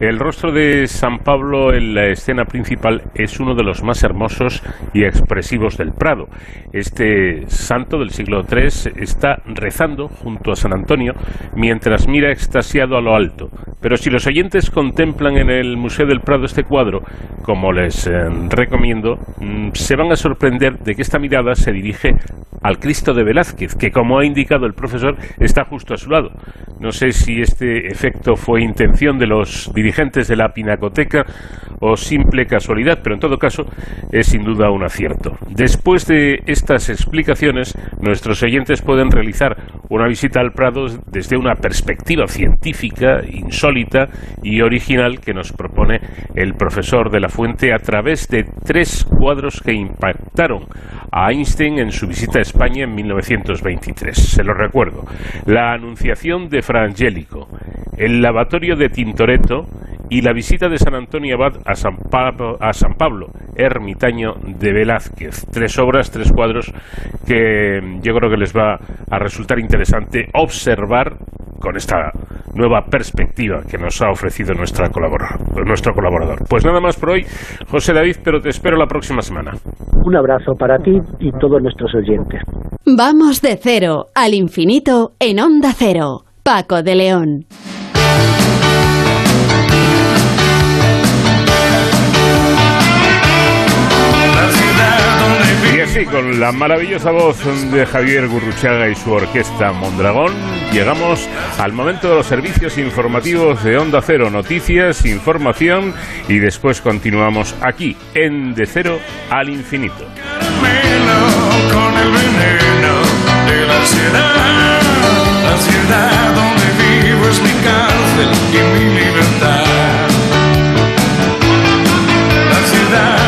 el rostro de San Pablo en la escena principal es uno de los más hermosos y expresivos del Prado. Este santo del siglo III está rezando junto a San Antonio mientras mira extasiado a lo alto. Pero si los oyentes contemplan en el Museo del Prado este cuadro, como les eh, recomiendo, mm, se van a sorprender de que esta mirada se dirige al Cristo de Velázquez, que como ha indicado el profesor está justo a su lado. No sé si este efecto fue intención de los dirigentes de la Pinacoteca o simple casualidad, pero en todo caso es sin duda un acierto. Después de estas explicaciones, nuestros oyentes pueden realizar una visita al Prado desde una perspectiva científica, insólita y original que nos propone el profesor de la Fuente a través de tres cuadros que impactaron a Einstein en su visita a España en 1923. Se lo recuerdo. La Anunciación de Fra Angelico, el lavatorio de Tintoretto y la visita de San Antonio Abad a San, Pablo, a San Pablo, ermitaño de Velázquez. Tres obras, tres cuadros que yo creo que les va a resultar interesante observar con esta nueva perspectiva que nos ha ofrecido nuestra colaborador, nuestro colaborador. Pues nada más por hoy, José David, pero te espero la próxima semana. Un abrazo para ti y todos nuestros oyentes. Vamos de cero al infinito en onda cero. Paco de León. Y así, con la maravillosa voz de Javier Gurruchaga y su orquesta Mondragón, llegamos al momento de los servicios informativos de Onda Cero, noticias, información y después continuamos aquí, en De Cero al Infinito. Con el veneno de la ciudad, la ciudad donde vivo es mi cárcel y mi libertad. La ciudad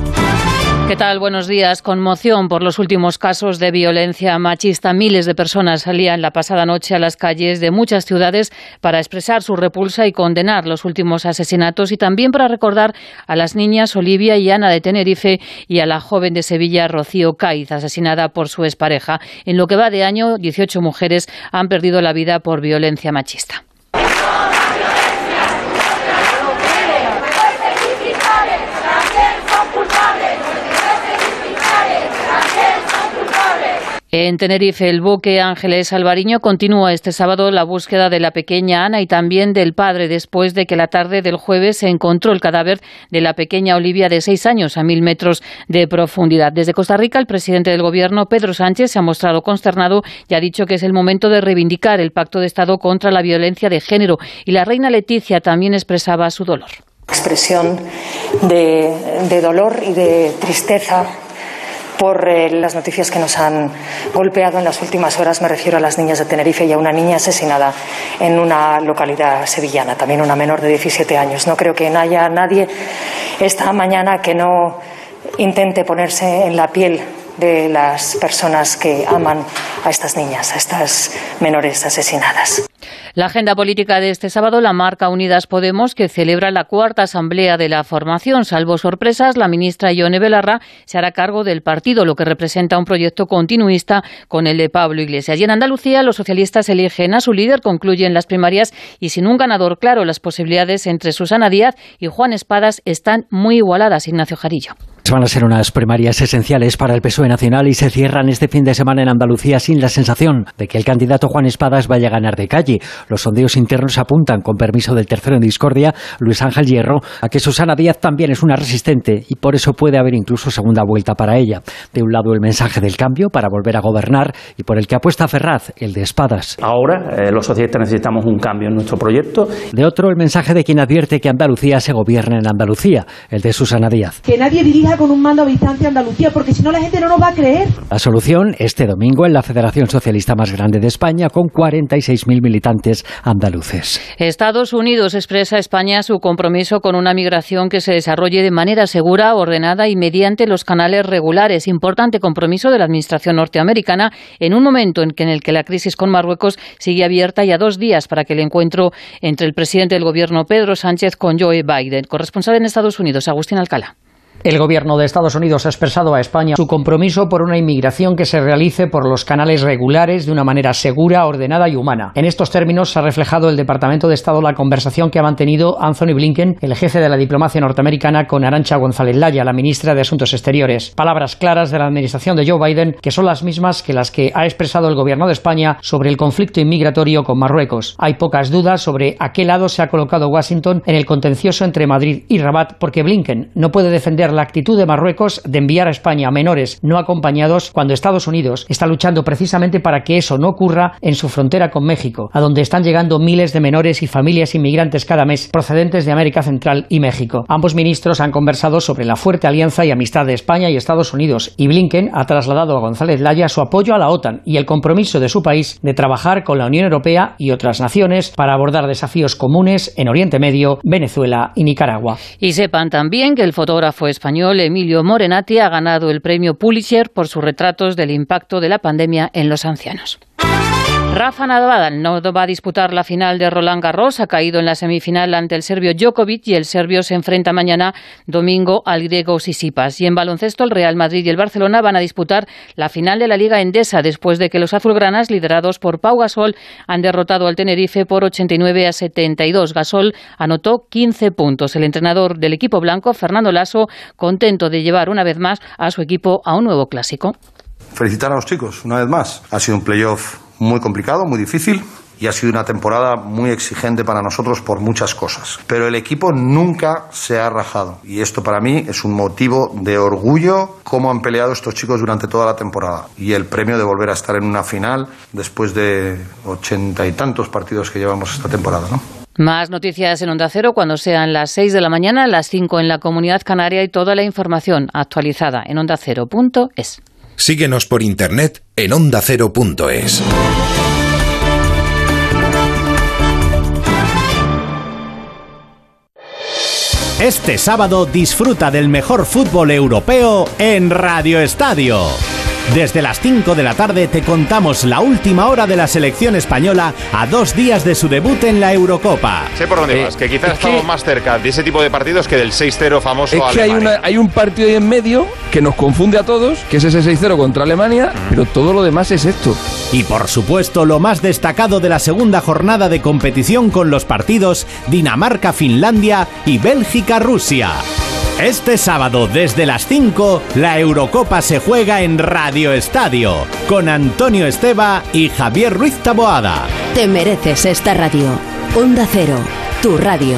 ¿Qué tal? Buenos días. Conmoción por los últimos casos de violencia machista. Miles de personas salían la pasada noche a las calles de muchas ciudades para expresar su repulsa y condenar los últimos asesinatos y también para recordar a las niñas Olivia y Ana de Tenerife y a la joven de Sevilla Rocío Caiz, asesinada por su expareja. En lo que va de año, 18 mujeres han perdido la vida por violencia machista. En Tenerife, el buque Ángeles Alvariño continúa este sábado la búsqueda de la pequeña Ana y también del padre después de que la tarde del jueves se encontró el cadáver de la pequeña Olivia de seis años a mil metros de profundidad. Desde Costa Rica, el presidente del gobierno, Pedro Sánchez, se ha mostrado consternado y ha dicho que es el momento de reivindicar el pacto de Estado contra la violencia de género y la reina Leticia también expresaba su dolor. Expresión de, de dolor y de tristeza por eh, las noticias que nos han golpeado en las últimas horas. Me refiero a las niñas de Tenerife y a una niña asesinada en una localidad sevillana, también una menor de 17 años. No creo que haya nadie esta mañana que no intente ponerse en la piel de las personas que aman a estas niñas, a estas menores asesinadas. La agenda política de este sábado la marca Unidas Podemos, que celebra la cuarta asamblea de la formación. Salvo sorpresas, la ministra Ione Belarra se hará cargo del partido, lo que representa un proyecto continuista con el de Pablo Iglesias. Y en Andalucía, los socialistas eligen a su líder, concluyen las primarias y sin un ganador claro, las posibilidades entre Susana Díaz y Juan Espadas están muy igualadas. Ignacio Jarillo. Van a ser unas primarias esenciales para el PSOE nacional y se cierran este fin de semana en Andalucía sin la sensación de que el candidato Juan Espadas vaya a ganar de calle. Los sondeos internos apuntan, con permiso del tercero en discordia, Luis Ángel Hierro, a que Susana Díaz también es una resistente y por eso puede haber incluso segunda vuelta para ella. De un lado el mensaje del cambio para volver a gobernar y por el que apuesta Ferraz, el de Espadas. Ahora eh, los socialistas necesitamos un cambio en nuestro proyecto. De otro el mensaje de quien advierte que Andalucía se gobierna en Andalucía, el de Susana Díaz. Que nadie con un mando a distancia Andalucía, porque si no la gente no nos va a creer. La solución este domingo en la Federación Socialista más grande de España, con 46.000 militantes andaluces. Estados Unidos expresa a España su compromiso con una migración que se desarrolle de manera segura, ordenada y mediante los canales regulares. Importante compromiso de la Administración norteamericana en un momento en, que, en el que la crisis con Marruecos sigue abierta y a dos días para que el encuentro entre el presidente del Gobierno Pedro Sánchez con Joe Biden. Corresponsal en Estados Unidos, Agustín Alcalá. El gobierno de Estados Unidos ha expresado a España su compromiso por una inmigración que se realice por los canales regulares de una manera segura, ordenada y humana. En estos términos se ha reflejado el Departamento de Estado la conversación que ha mantenido Anthony Blinken, el jefe de la diplomacia norteamericana, con Arancha González Laya, la ministra de Asuntos Exteriores. Palabras claras de la administración de Joe Biden que son las mismas que las que ha expresado el gobierno de España sobre el conflicto inmigratorio con Marruecos. Hay pocas dudas sobre a qué lado se ha colocado Washington en el contencioso entre Madrid y Rabat porque Blinken no puede defender la actitud de Marruecos de enviar a España a menores no acompañados cuando Estados Unidos está luchando precisamente para que eso no ocurra en su frontera con México, a donde están llegando miles de menores y familias inmigrantes cada mes procedentes de América Central y México. Ambos ministros han conversado sobre la fuerte alianza y amistad de España y Estados Unidos y Blinken ha trasladado a González Laya su apoyo a la OTAN y el compromiso de su país de trabajar con la Unión Europea y otras naciones para abordar desafíos comunes en Oriente Medio, Venezuela y Nicaragua. Y sepan también que el fotógrafo español Emilio Morenati ha ganado el premio Pulitzer por sus retratos del impacto de la pandemia en los ancianos. Rafa Nadal no va a disputar la final de Roland Garros, ha caído en la semifinal ante el serbio Djokovic y el serbio se enfrenta mañana domingo al griego Sisipas. Y en baloncesto el Real Madrid y el Barcelona van a disputar la final de la Liga Endesa después de que los azulgranas liderados por Pau Gasol han derrotado al Tenerife por 89 a 72. Gasol anotó 15 puntos. El entrenador del equipo blanco, Fernando Lasso, contento de llevar una vez más a su equipo a un nuevo clásico. Felicitar a los chicos una vez más. Ha sido un playoff muy complicado, muy difícil y ha sido una temporada muy exigente para nosotros por muchas cosas. Pero el equipo nunca se ha rajado y esto para mí es un motivo de orgullo cómo han peleado estos chicos durante toda la temporada y el premio de volver a estar en una final después de ochenta y tantos partidos que llevamos esta temporada, ¿no? Más noticias en Onda Cero cuando sean las 6 de la mañana, las 5 en la Comunidad Canaria y toda la información actualizada en ondacero.es. Síguenos por internet en ondacero.es. Este sábado disfruta del mejor fútbol europeo en Radio Estadio. Desde las 5 de la tarde te contamos la última hora de la selección española a dos días de su debut en la Eurocopa. Sé por dónde vas, que quizás estamos más cerca de ese tipo de partidos que del 6-0 famoso Es que hay, una, hay un partido ahí en medio que nos confunde a todos, que es ese 6-0 contra Alemania, pero todo lo demás es esto. Y por supuesto, lo más destacado de la segunda jornada de competición con los partidos Dinamarca-Finlandia y Bélgica-Rusia. Este sábado desde las 5, la Eurocopa se juega en Radio Estadio, con Antonio Esteba y Javier Ruiz Taboada. Te mereces esta radio. Onda Cero, tu radio.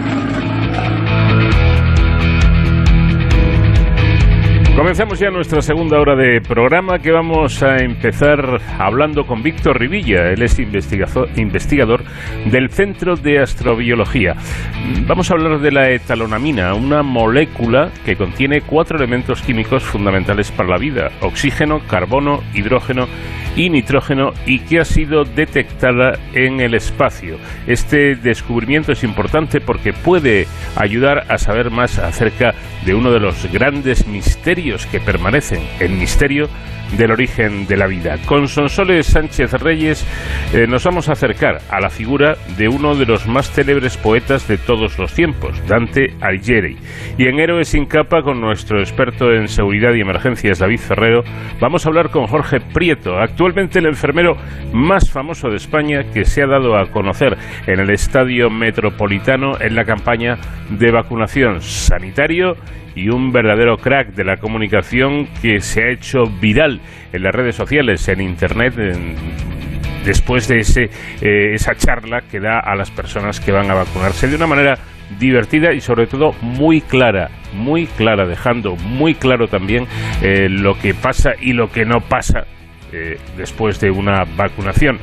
Comenzamos ya nuestra segunda hora de programa que vamos a empezar hablando con Víctor Rivilla. Él es investigador del Centro de Astrobiología. Vamos a hablar de la etalonamina, una molécula que contiene cuatro elementos químicos fundamentales para la vida: oxígeno, carbono, hidrógeno y nitrógeno y que ha sido detectada en el espacio. Este descubrimiento es importante porque puede ayudar a saber más acerca de uno de los grandes misterios que permanecen, el misterio del origen de la vida. Con Sonsoles Sánchez Reyes eh, nos vamos a acercar a la figura de uno de los más célebres poetas de todos los tiempos, Dante Alighieri. Y en Héroes sin capa, con nuestro experto en seguridad y emergencias, David Ferrero, vamos a hablar con Jorge Prieto, actualmente el enfermero más famoso de España que se ha dado a conocer en el Estadio Metropolitano en la campaña de vacunación sanitario y un verdadero crack de la comunicación que se ha hecho viral en las redes sociales, en Internet, después de ese, eh, esa charla que da a las personas que van a vacunarse de una manera divertida y sobre todo muy clara, muy clara, dejando muy claro también eh, lo que pasa y lo que no pasa eh, después de una vacunación,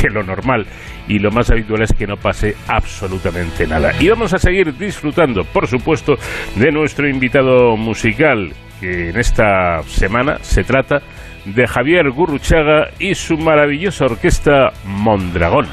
que lo normal y lo más habitual es que no pase absolutamente nada. Y vamos a seguir disfrutando, por supuesto, de nuestro invitado musical, que en esta semana se trata de Javier Gurruchaga y su maravillosa orquesta Mondragón.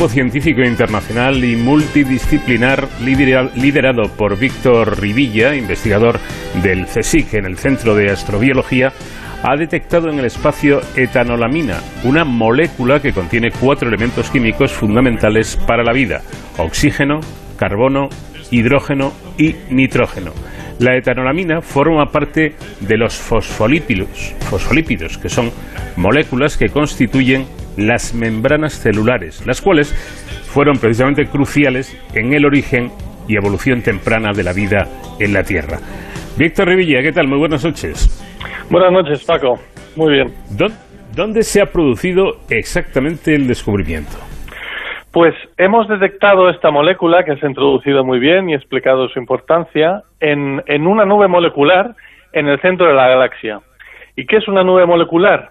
Equipo científico internacional y multidisciplinar lidera- liderado por Víctor Rivilla, investigador del CSIC en el Centro de Astrobiología, ha detectado en el espacio etanolamina, una molécula que contiene cuatro elementos químicos fundamentales para la vida, oxígeno, carbono, hidrógeno y nitrógeno. La etanolamina forma parte de los fosfolípidos, fosfolípidos, que son moléculas que constituyen las membranas celulares, las cuales fueron precisamente cruciales en el origen y evolución temprana de la vida en la Tierra. Víctor Revilla, ¿qué tal? Muy buenas noches. Buenas noches, Paco. Muy bien. ¿Dónde se ha producido exactamente el descubrimiento? Pues hemos detectado esta molécula que se ha introducido muy bien y explicado su importancia en, en una nube molecular en el centro de la galaxia. ¿Y qué es una nube molecular?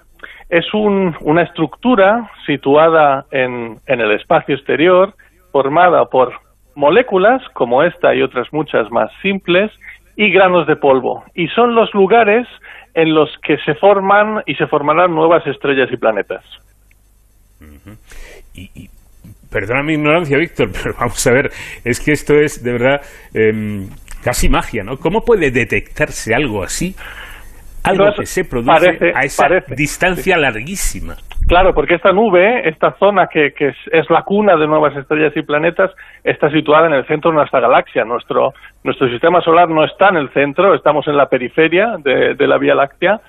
Es un, una estructura situada en, en el espacio exterior, formada por moléculas como esta y otras muchas más simples y granos de polvo. Y son los lugares en los que se forman y se formarán nuevas estrellas y planetas. y, perdona mi ignorancia, Víctor, <laughs> pero vamos a ver, es que esto es de verdad em, casi magia, ¿no? ¿Cómo puede detectarse algo así? Algo que se produce a esa distancia larguísima. Claro, porque esta nube, esta zona que, que es, la cuna de nuevas estrellas y planetas, está situada en el centro de nuestra galaxia. Nuestro, nuestro sistema solar no está en el centro, estamos en la periferia de, de la Vía Láctea,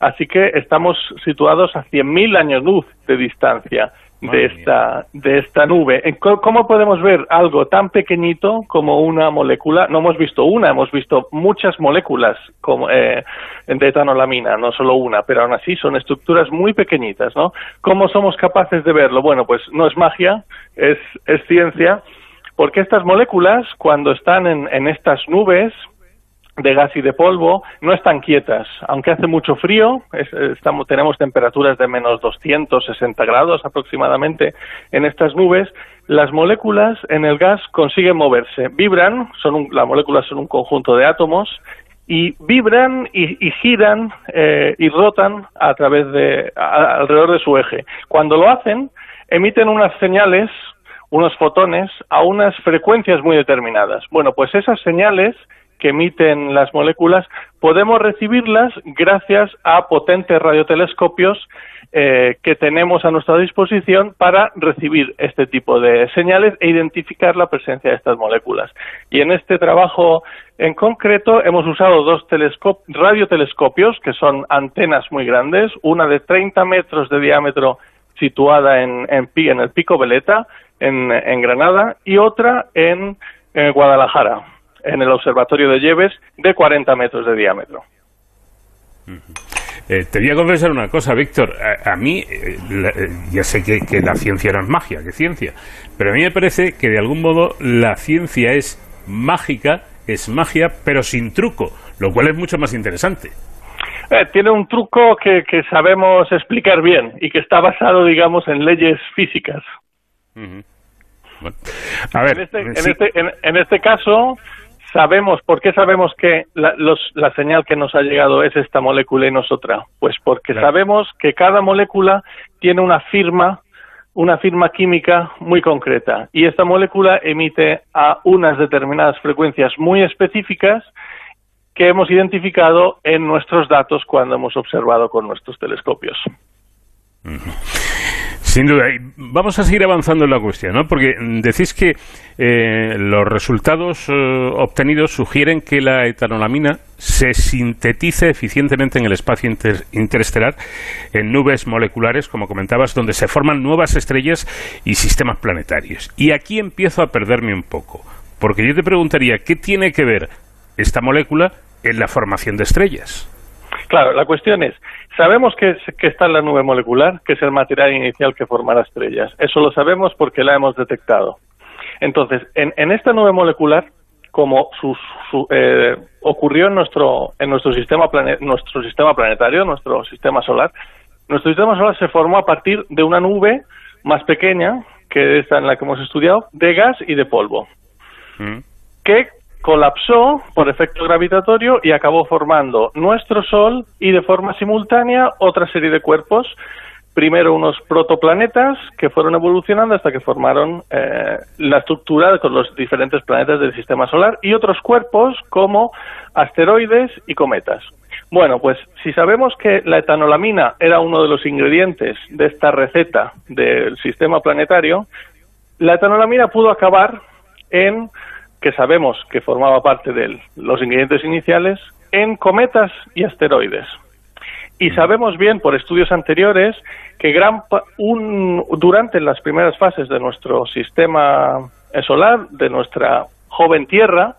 así que estamos situados a 100.000 años luz de distancia de esta, de esta nube. ¿Cómo podemos ver algo tan pequeñito como una molécula? No hemos visto una, hemos visto muchas moléculas como, eh, de etanolamina, no solo una, pero aún así son estructuras muy pequeñitas, ¿no? ¿Cómo somos capaces de verlo? Bueno, pues no es magia, es, es ciencia, porque estas moléculas, cuando están en, en estas nubes, de gas y de polvo no están quietas. Aunque hace mucho frío, tenemos temperaturas de menos 260 grados aproximadamente en estas nubes, las moléculas en el gas consiguen moverse. Vibran, son las moléculas son un conjunto de átomos y vibran y, giran eh, y rotan a través de alrededor de su eje. Cuando lo hacen, emiten unas señales, unos fotones a unas frecuencias muy determinadas. Bueno, pues esas señales que emiten las moléculas, podemos recibirlas gracias a potentes radiotelescopios eh, que tenemos a nuestra disposición para recibir este tipo de señales e identificar la presencia de estas moléculas. Y en este trabajo en concreto hemos usado dos radiotelescopios, que son antenas muy grandes, una de 30 metros de diámetro situada en, en, en el Pico Veleta, en, en Granada, y otra en Guadalajara en el Observatorio de Lleves de 40 metros de diámetro. Eh, te voy a confesar una cosa, Víctor. A, mí, eh, eh, ya sé que, que, la ciencia no es magia, que ciencia, pero a mí me parece que de algún modo la ciencia es mágica, es magia, pero sin truco, lo cual es mucho más interesante. tiene un truco que, que, sabemos explicar bien y que está basado, digamos, en leyes físicas. a ver, en este, en, este, en, en este caso, sabemos, ¿por qué sabemos que la, los, la, señal que nos ha llegado es esta molécula y no es otra? Pues porque sabemos que cada molécula tiene una firma, una firma química muy concreta y esta molécula emite a unas determinadas frecuencias muy específicas que hemos identificado en nuestros datos cuando hemos observado con nuestros telescopios. Sin duda. Vamos a seguir avanzando en la cuestión, ¿no? Porque decís que eh, los resultados eh, obtenidos sugieren que la etanolamina se sintetiza eficientemente en el espacio interestelar en nubes moleculares, como comentabas, donde se forman nuevas estrellas y sistemas planetarios. Y aquí empiezo a perderme un poco, porque yo te preguntaría, ¿qué tiene que ver esta molécula en la formación de estrellas? Claro, la cuestión es, sabemos que, está en la nube molecular, que es el material inicial que formará estrellas. Eso lo sabemos porque la hemos detectado. Entonces, en, esta nube molecular, como eh, ocurrió en nuestro, en nuestro sistema, nuestro sistema planetario, nuestro sistema solar, nuestro sistema solar se formó a partir de una nube más pequeña, que esta en la que hemos estudiado, de gas y de polvo, mm. que colapsó por efecto gravitatorio y acabó formando nuestro Sol y de forma simultánea otra serie de cuerpos. Primero unos protoplanetas que fueron evolucionando hasta que formaron eh, la estructura con los diferentes planetas del sistema solar y otros cuerpos como asteroides y cometas. Bueno, pues si sabemos que la etanolamina era uno de los ingredientes de esta receta del sistema planetario, la etanolamina pudo acabar en, que sabemos que formaba parte de los ingredientes iniciales, en cometas y asteroides. Y sabemos bien por estudios anteriores que gran un, durante las primeras fases de nuestro sistema solar, de nuestra joven Tierra,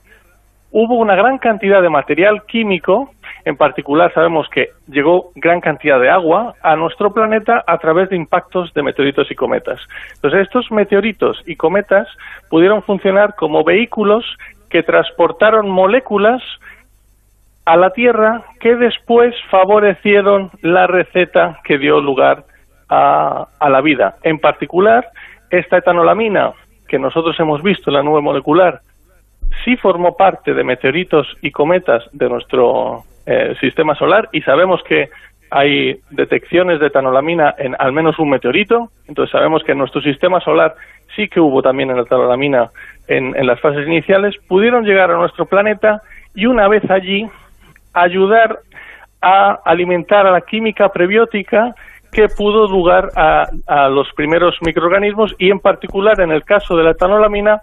hubo una gran cantidad de material químico, en particular sabemos que llegó gran cantidad de agua a nuestro planeta a través de impactos de meteoritos y cometas. Entonces estos meteoritos y cometas pudieron funcionar como vehículos que transportaron moléculas a la Tierra que después favorecieron la receta que dio lugar a, la vida. En particular, esta etanolamina que nosotros hemos visto en la nube molecular sí formó parte de meteoritos y cometas de nuestro eh, sistema solar y sabemos que hay detecciones de etanolamina en al menos un meteorito, entonces sabemos que en nuestro sistema solar sí que hubo también etanolamina en, en las fases iniciales, pudieron llegar a nuestro planeta y una vez allí ayudar a alimentar a la química prebiótica que pudo lugar a, a, los primeros microorganismos y en particular en el caso de la etanolamina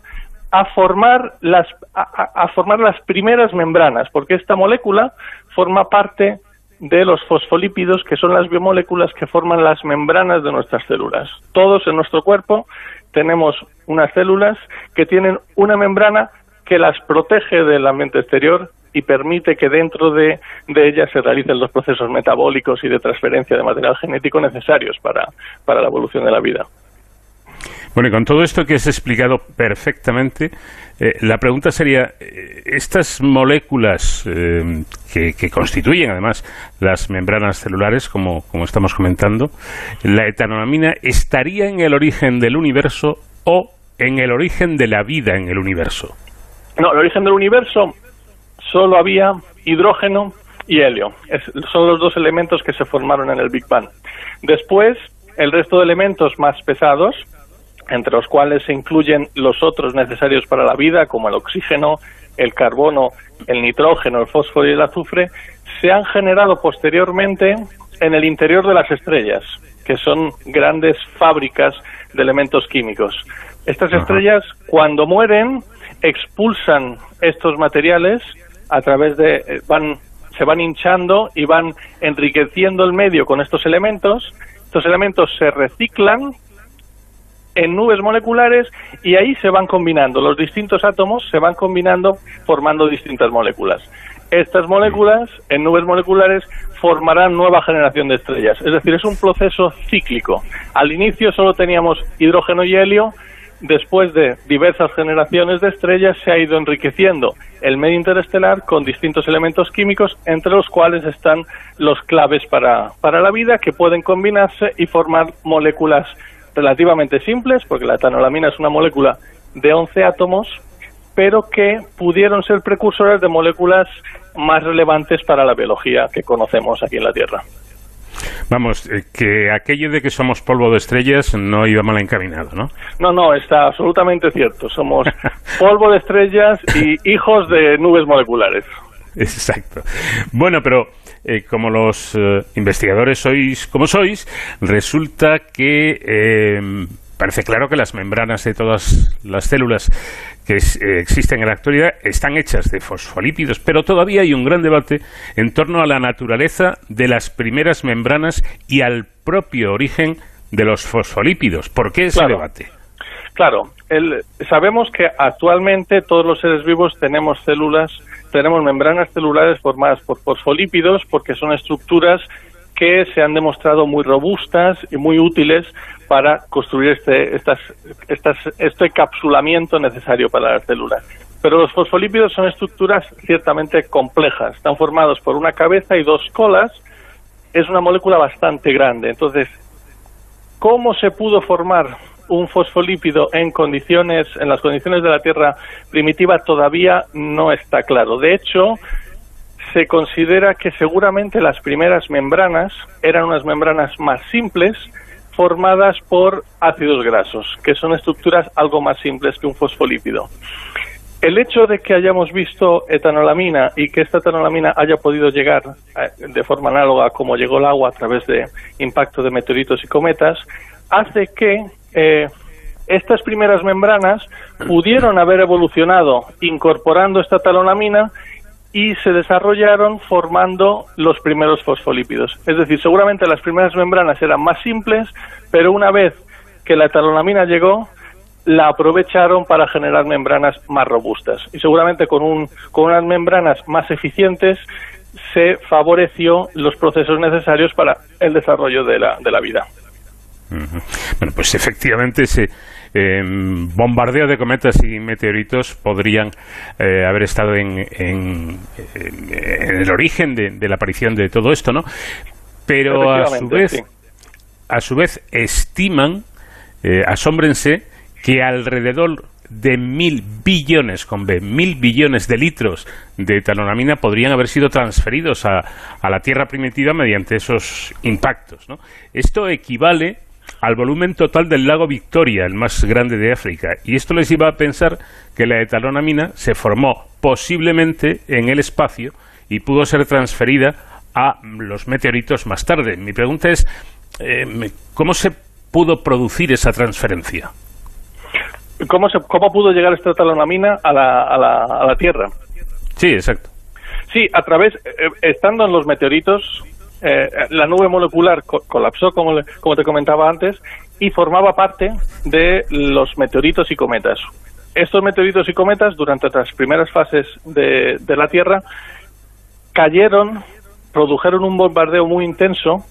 a formar las a, formar las primeras membranas porque esta molécula forma parte de los fosfolípidos que son las biomoléculas que forman las membranas de nuestras células todos en nuestro cuerpo tenemos unas células que tienen una membrana que las protege del ambiente exterior y permite que dentro de, de ellas se realicen los procesos metabólicos y de transferencia de material genético necesarios para, para la evolución de la vida. Bueno, y con todo esto que has explicado perfectamente, eh, la pregunta sería, eh, ¿estas moléculas eh, que, constituyen además las membranas celulares, como, estamos comentando, la etanolamina, estaría en el origen del universo o en el origen de la vida en el universo? No, el origen del universo solo había hidrógeno y helio. Son los dos elementos que se formaron en el Big Bang. Después, el resto de elementos más pesados, entre los cuales se incluyen los otros necesarios para la vida, como el oxígeno, el carbono, el nitrógeno, el fósforo y el azufre, se han generado posteriormente en el interior de las estrellas, que son grandes fábricas de elementos químicos. Estas estrellas, cuando mueren, expulsan estos materiales a través de eh, van se van hinchando y van enriqueciendo el medio con estos elementos. Estos elementos se reciclan en nubes moleculares y ahí se van combinando. Los distintos átomos se van combinando formando distintas moléculas. Estas moléculas en nubes moleculares formarán nueva generación de estrellas. Es decir, es un proceso cíclico. Al inicio solo teníamos hidrógeno y helio, después de diversas generaciones de estrellas, se ha ido enriqueciendo el medio interestelar con distintos elementos químicos, entre los cuales están los claves para, para la vida, que pueden combinarse y formar moléculas relativamente simples, porque la etanolamina es una molécula de 11 átomos, pero que pudieron ser precursores de moléculas más relevantes para la biología que conocemos aquí en la Tierra. Vamos, eh, que aquello de que somos polvo de estrellas no iba mal encaminado, ¿no? No, no, está absolutamente cierto. Somos <laughs> polvo de estrellas y hijos de nubes moleculares. <laughs> Exacto. Bueno, pero eh, como los eh, investigadores sois como sois, resulta que eh, parece claro que las membranas de todas las células que es, eh, existen en la actualidad están hechas de fosfolípidos, pero todavía hay un gran debate en torno a la naturaleza de las primeras membranas y al propio origen de los fosfolípidos. ¿Por qué ese claro. debate? Claro, el, sabemos que actualmente todos los seres vivos tenemos células, tenemos membranas celulares formadas por fosfolípidos porque son estructuras que se han demostrado muy robustas y muy útiles para construir este, estas, estas, este capsulamiento necesario para las células. Pero los fosfolípidos son estructuras ciertamente complejas. Están formados por una cabeza y dos colas. Es una molécula bastante grande. Entonces, ¿cómo se pudo formar un fosfolípido en condiciones, en las condiciones de la Tierra primitiva todavía no está claro. De hecho, se considera que seguramente las primeras membranas eran unas membranas más simples, formadas por ácidos grasos, que son estructuras algo más simples que un fosfolípido. el hecho de que hayamos visto etanolamina y que esta etanolamina haya podido llegar eh, de forma análoga como llegó el agua a través de impacto de meteoritos y cometas, hace que eh, estas primeras membranas pudieron haber evolucionado incorporando esta etanolamina y se desarrollaron formando los primeros fosfolípidos. Es decir, seguramente las primeras membranas eran más simples, pero una vez que la etanolamina llegó, la aprovecharon para generar membranas más robustas. Y seguramente con, un, con unas membranas más eficientes se favoreció los procesos necesarios para el desarrollo de la, de la vida. Bueno, pues efectivamente ese em, bombardeo de cometas y meteoritos podrían eh, haber estado en, en, el origen de, la aparición de todo esto, ¿no? Pero a su vez, a su vez estiman, eh, asómbrense, que alrededor de mil billones, con B, mil billones de litros de etanonamina podrían haber sido transferidos a, a la Tierra primitiva mediante esos impactos. ¿no? Esto equivale al volumen total del lago Victoria, el más grande de África. Y esto les iba a pensar que la etalonamina se formó posiblemente en el espacio y pudo ser transferida a los meteoritos más tarde. Mi pregunta es, eh, ¿cómo se pudo producir esa transferencia? ¿Cómo, se, cómo pudo llegar esta etalonamina a la, a la, a la Tierra? Sí, exacto. Sí, a través, eh, estando en los meteoritos, eh, la nube molecular colapsó, como, como te comentaba antes, y formaba parte de los meteoritos y cometas. Estos meteoritos y cometas, durante las primeras fases de, de la Tierra, cayeron, produjeron un bombardeo muy intenso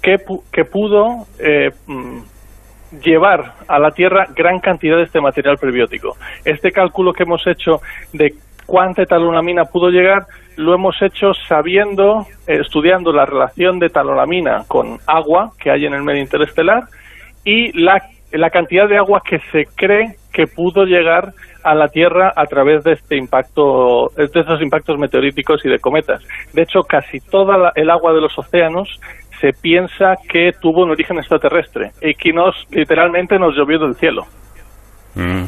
que, que pudo eh, mm, llevar a la Tierra gran cantidad de este material prebiótico. Este cálculo que hemos hecho de cuánta talonamina pudo llegar, lo hemos hecho sabiendo, estudiando la relación de talolamina con agua que hay en el medio interestelar y la, la cantidad de agua que se cree que pudo llegar a la Tierra a través de este impacto, de estos impactos meteoríticos y de cometas. De hecho, casi toda el agua de los océanos se piensa que tuvo un origen extraterrestre y que nos literalmente nos llovió del cielo. Mm.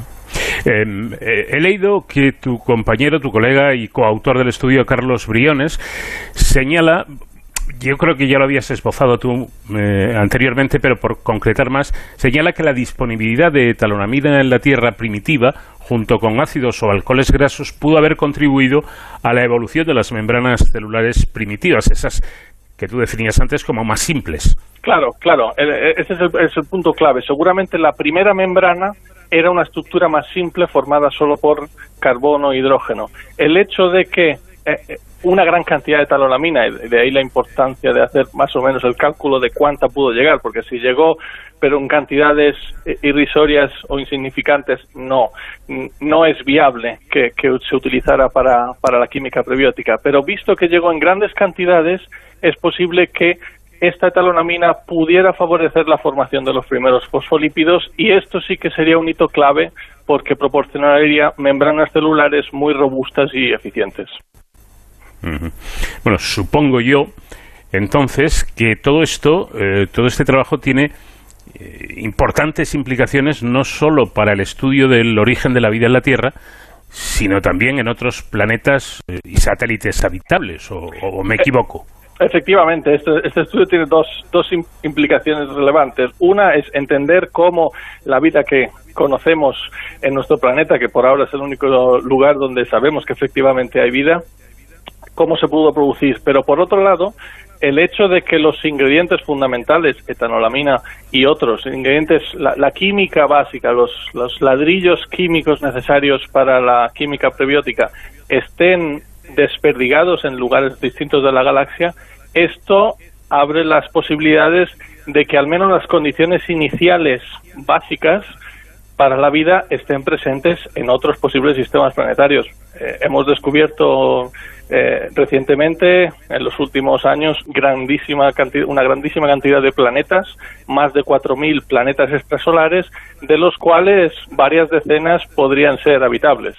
Em, eh, he leído que tu compañero, tu colega y coautor del estudio, Carlos Briones, señala yo creo que ya lo habías esbozado tú eh, anteriormente, pero por concretar más, señala que la disponibilidad de talonamida en la Tierra primitiva, junto con ácidos o alcoholes grasos, pudo haber contribuido a la evolución de las membranas celulares primitivas, esas que tú definías antes como más simples. Claro, claro, ese es el, es el punto clave. Seguramente la primera membrana era una estructura más simple formada solo por carbono e hidrógeno. El hecho de que eh, eh, una gran cantidad de talolamina, y de ahí la importancia de hacer más o menos el cálculo de cuánta pudo llegar, porque si llegó pero en cantidades eh, irrisorias o insignificantes, no, no es viable que, se utilizara para, para la química prebiótica. Pero visto que llegó en grandes cantidades, es posible que esta etalonamina pudiera favorecer la formación de los primeros fosfolípidos y esto sí que sería un hito clave porque proporcionaría membranas celulares muy robustas y eficientes. Bueno, supongo yo entonces que todo esto, eh, todo este trabajo tiene eh, importantes implicaciones no solo para el estudio del origen de la vida en la Tierra, sino también en otros planetas eh, y satélites habitables, o me equivoco. Efectivamente, este, este, estudio tiene dos, dos implicaciones relevantes. Una es entender cómo la vida que conocemos en nuestro planeta, que por ahora es el único lugar donde sabemos que efectivamente hay vida, cómo se pudo producir. Pero por otro lado, el hecho de que los ingredientes fundamentales, etanolamina y otros ingredientes, la, química básica, los, los ladrillos químicos necesarios para la química prebiótica, estén desperdigados en lugares distintos de la galaxia, esto abre las posibilidades de que al menos las condiciones iniciales básicas para la vida estén presentes en otros posibles sistemas planetarios. Eh, hemos descubierto eh, recientemente, en los últimos años, grandísima una grandísima cantidad de planetas, más de 4.000 planetas extrasolares, de los cuales varias decenas podrían ser habitables.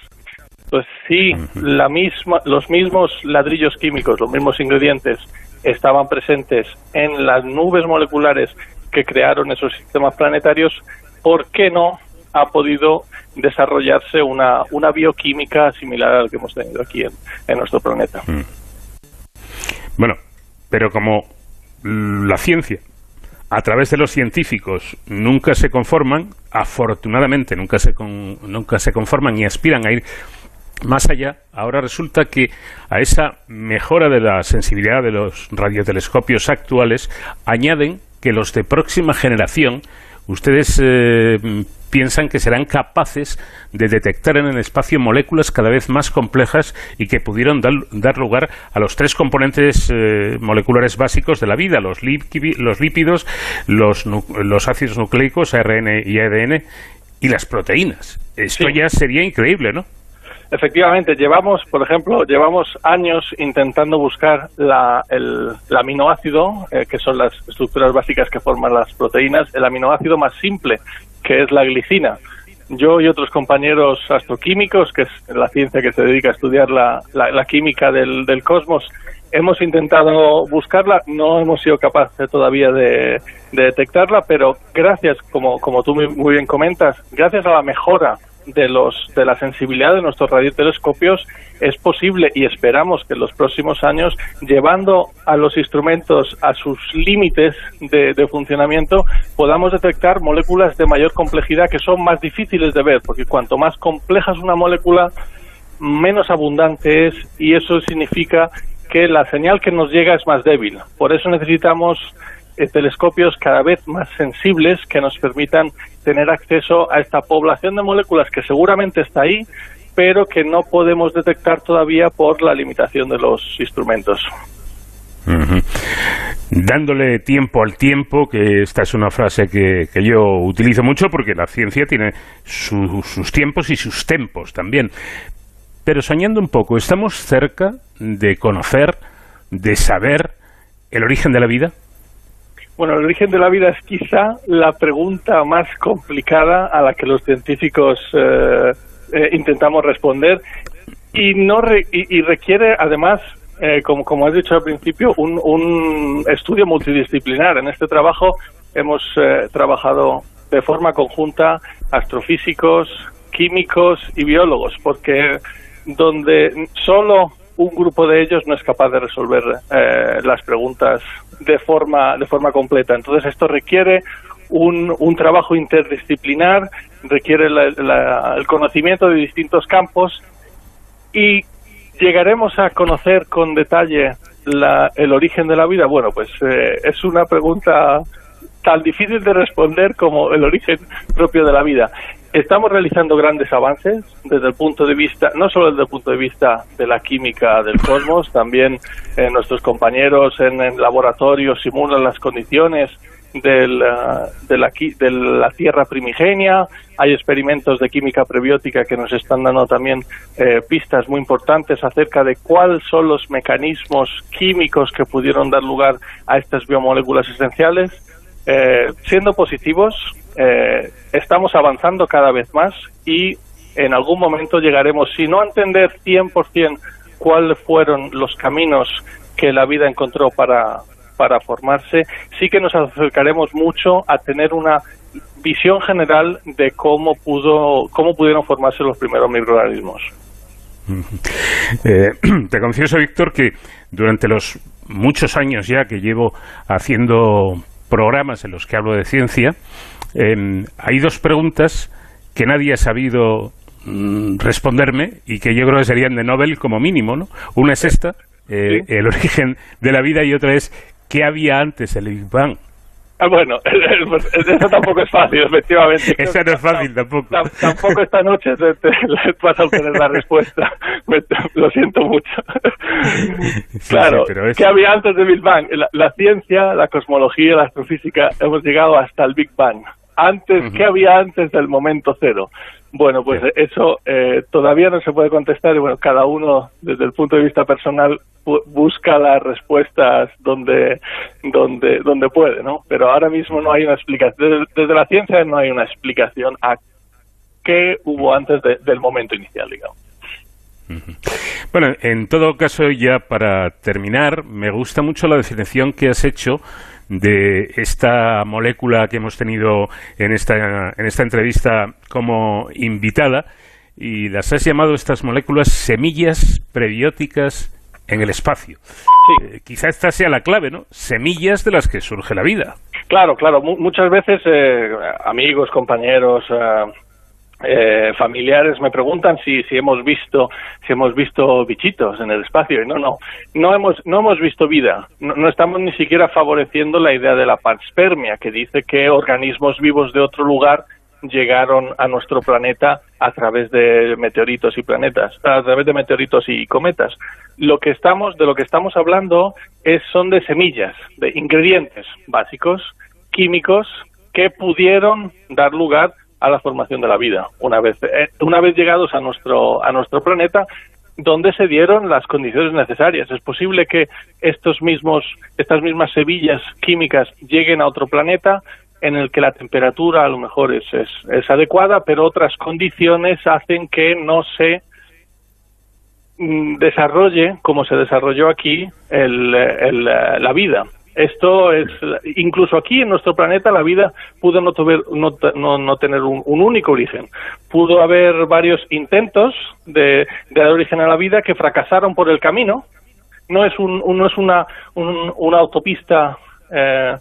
Pues sí, la misma, los mismos ladrillos químicos, los mismos ingredientes estaban presentes en las nubes moleculares que crearon esos sistemas planetarios, ¿por qué no ha podido desarrollarse una, una bioquímica similar a la que hemos tenido aquí en, en nuestro planeta. Mm. Bueno, pero como la ciencia a través de los científicos nunca se conforman, afortunadamente nunca se, nunca se conforman y aspiran a ir más allá, ahora resulta que a esa mejora de la sensibilidad de los radiotelescopios actuales añaden que los de próxima generación ustedes eh, piensan que serán capaces de detectar en el espacio moléculas cada vez más complejas y que pudieron dar, lugar a los tres componentes eh, moleculares básicos de la vida, los, los lípidos, los, los, ácidos nucleicos, ARN y ADN, y las proteínas. Esto ya sería increíble, ¿no? Efectivamente, llevamos, por ejemplo, llevamos años intentando buscar la, el, aminoácido, eh, que son las estructuras básicas que forman las proteínas, el aminoácido más simple, que es la glicina. Yo y otros compañeros astroquímicos, que es la ciencia que se dedica a estudiar la, química del, cosmos, hemos intentado buscarla, no hemos sido capaces todavía de, de detectarla, pero gracias, como, como tú muy bien comentas, gracias a la mejora de los de la sensibilidad de nuestros radiotelescopios es posible y esperamos que en los próximos años llevando a los instrumentos a sus límites de, de, funcionamiento podamos detectar moléculas de mayor complejidad que son más difíciles de ver porque cuanto más compleja es una molécula menos abundante es y eso significa que la señal que nos llega es más débil. Por eso necesitamos telescopios cada vez más sensibles que nos permitan tener acceso a esta población de moléculas que seguramente está ahí, pero que no podemos detectar todavía por la limitación de los instrumentos. Dándole tiempo al tiempo, que esta es una frase que, que yo utilizo mucho porque la ciencia tiene sus tiempos y sus tempos también. Pero soñando un poco, ¿estamos cerca de conocer, de saber el origen de la vida? Bueno, el origen de la vida es quizá la pregunta más complicada a la que los científicos eh, eh, intentamos responder. Y no y, requiere además eh, como, como has dicho al principio un, un estudio multidisciplinar. En este trabajo hemos trabajado de forma conjunta astrofísicos químicos y biólogos porque donde solo un grupo de ellos no es capaz de resolver las preguntas de forma, de forma completa. Entonces esto requiere un, un trabajo interdisciplinar, requiere el conocimiento de distintos campos y llegaremos a conocer con detalle la, el origen de la vida. Bueno, pues eh, es una pregunta tan difícil de responder como el origen propio de la vida. Estamos realizando grandes avances desde el punto de vista, no solo desde el punto de vista de la química del cosmos, también eh, nuestros compañeros en el laboratorio simulan las condiciones del, eh, de, la, de la Tierra primigenia. Hay experimentos de química prebiótica que nos están dando también eh, pistas muy importantes acerca de cuáles son los mecanismos químicos que pudieron dar lugar a estas biomoléculas esenciales. siendo positivos, eh, estamos avanzando cada vez más y en algún momento llegaremos, si no a entender 100% cuáles fueron los caminos que la vida encontró para, para formarse, sí que nos acercaremos mucho a tener una visión general de cómo pudo cómo pudieron formarse los primeros microorganismos. Eh, <clears throat> te confieso, Víctor, que durante los muchos años ya que llevo haciendo programas en los que hablo de ciencia, Em, hay dos preguntas que nadie ha sabido mm, responderme y que yo creo que serían de Nobel como mínimo, ¿no? Una es esta, eh, el origen de la vida, y otra es ¿qué había antes el Big Bang? Ah, bueno, <laughs> eso tampoco es fácil, efectivamente. <laughs> Eso no es fácil tampoco. Tampoco esta noche te, <laughs> vas a obtener la respuesta. Lo siento mucho. claro, ¿qué había antes del Big Bang? la, ciencia, la cosmología, la astrofísica, hemos llegado hasta el Big Bang antes, ¿qué había antes del momento cero? Bueno, pues eso eh, todavía no se puede contestar y bueno, cada uno desde el punto de vista personal busca las respuestas donde, donde, donde puede, ¿no? Pero ahora mismo no hay una explicación, desde, la ciencia no hay una explicación a qué hubo antes del momento inicial, digamos. Bueno, en todo caso, ya para terminar, me gusta mucho la definición que has hecho de esta molécula que hemos tenido en esta, en esta entrevista como invitada y las has llamado estas moléculas semillas prebióticas en el espacio. Eh, quizá esta sea la clave, ¿no? Semillas de las que surge la vida. Claro, claro. muchas veces eh, amigos, compañeros, eh, familiares me preguntan si, si hemos visto si hemos visto bichitos en el espacio y no no no hemos no hemos visto vida no, no, estamos ni siquiera favoreciendo la idea de la panspermia que dice que organismos vivos de otro lugar llegaron a nuestro planeta a través de meteoritos y planetas, a través de meteoritos y cometas. Lo que estamos, de lo que estamos hablando es, son de semillas, de ingredientes básicos, químicos, que pudieron dar lugar a la formación de la vida. Una vez, eh, una vez llegados a nuestro, a nuestro planeta, donde se dieron las condiciones necesarias. Es posible que estos mismos, estas mismas semillas químicas lleguen a otro planeta, en el que la temperatura a lo mejor es, es, adecuada, pero otras condiciones hacen que no se mm, desarrolle como se desarrolló aquí el, el, la vida. Esto es, incluso aquí en nuestro planeta la vida pudo no, no, no, tener un, único origen. Pudo haber varios intentos de, dar origen a la vida que fracasaron por el camino. No es, un, no es una, una autopista eh,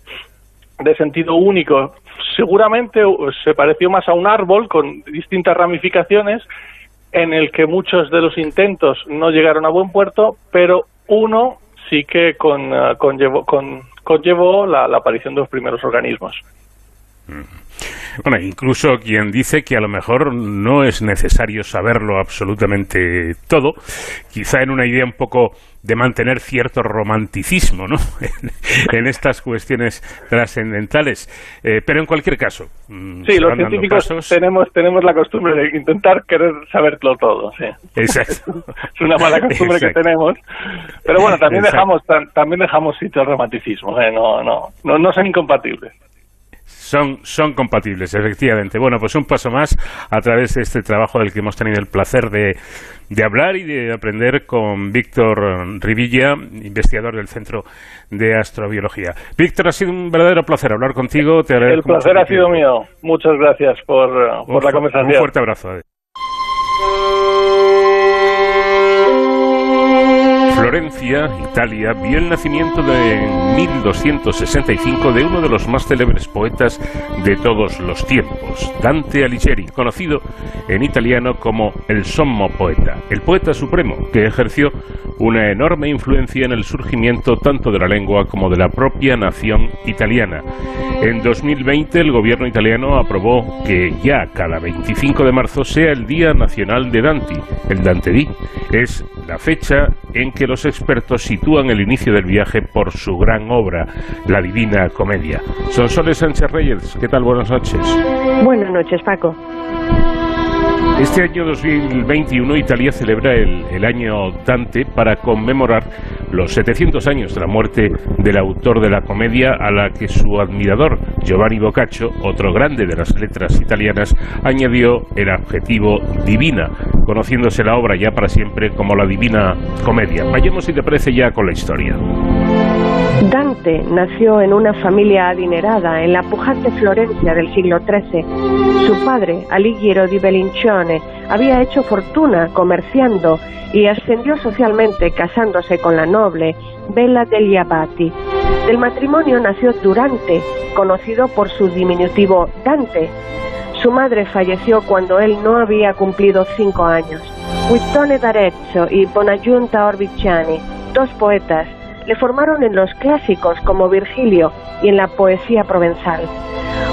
de sentido único. Seguramente se pareció más a un árbol con distintas ramificaciones en el que muchos de los intentos no llegaron a buen puerto, pero uno sí que con, uh, conllevó, con, conllevó la, la, aparición de los primeros organismos. Bueno, incluso quien dice que a lo mejor no es necesario saberlo absolutamente todo, quizá en una idea un poco de mantener cierto romanticismo ¿no? <laughs> en, estas cuestiones trascendentales. Eh, pero en cualquier caso. Mm, sí, los científicos tenemos, tenemos la costumbre de intentar querer saberlo todo. Sí. Exacto. <laughs> es una mala costumbre que tenemos. Pero bueno, también dejamos también dejamos sitio al romanticismo. ¿eh? No, no, no, no son incompatibles. Son, son compatibles, efectivamente. Bueno, pues un paso más a través de este trabajo del que hemos tenido el placer de, de hablar y de aprender con Víctor Rivilla, investigador del Centro de Astrobiología. Víctor, ha sido un verdadero placer hablar contigo. Te el placer ha sido mío. Muchas gracias por, por la conversación. Un fuerte abrazo. Florencia, Italia, vio el nacimiento de 1265 de uno de los más célebres poetas de todos los tiempos, Dante Alighieri, conocido en italiano como el Sommo Poeta, el poeta supremo que ejerció una enorme influencia en el surgimiento tanto de la lengua como de la propia nación italiana. En 2020 el gobierno italiano aprobó que ya cada 25 de marzo sea el Día Nacional de Dante, el Dante Di. Es la fecha en que los expertos sitúan el inicio del viaje por su gran obra, la Divina Comedia. Sonsoles Sánchez Reyes, ¿qué tal? Buenas noches. Buenas noches, Paco. Este año 2021 Italia celebra el, año Dante para conmemorar los 700 años de la muerte del autor de la comedia a la que su admirador Giovanni Boccaccio, otro grande de las letras italianas, añadió el adjetivo divina, conociéndose la obra ya para siempre como la Divina Comedia. Vayamos si te parece ya con la historia. Dante nació en una familia adinerada en la pujante Florencia del siglo XIII. Su padre, Alighiero di Bellincione, había hecho fortuna comerciando y ascendió socialmente casándose con la noble Bella degli Abati. Del matrimonio nació Durante, conocido por su diminutivo Dante. Su madre falleció cuando él no había cumplido cinco años. Guittone d'Arezzo y Bonagiunta Orbiciani, dos poetas, le formaron en los clásicos como Virgilio y en la poesía provenzal.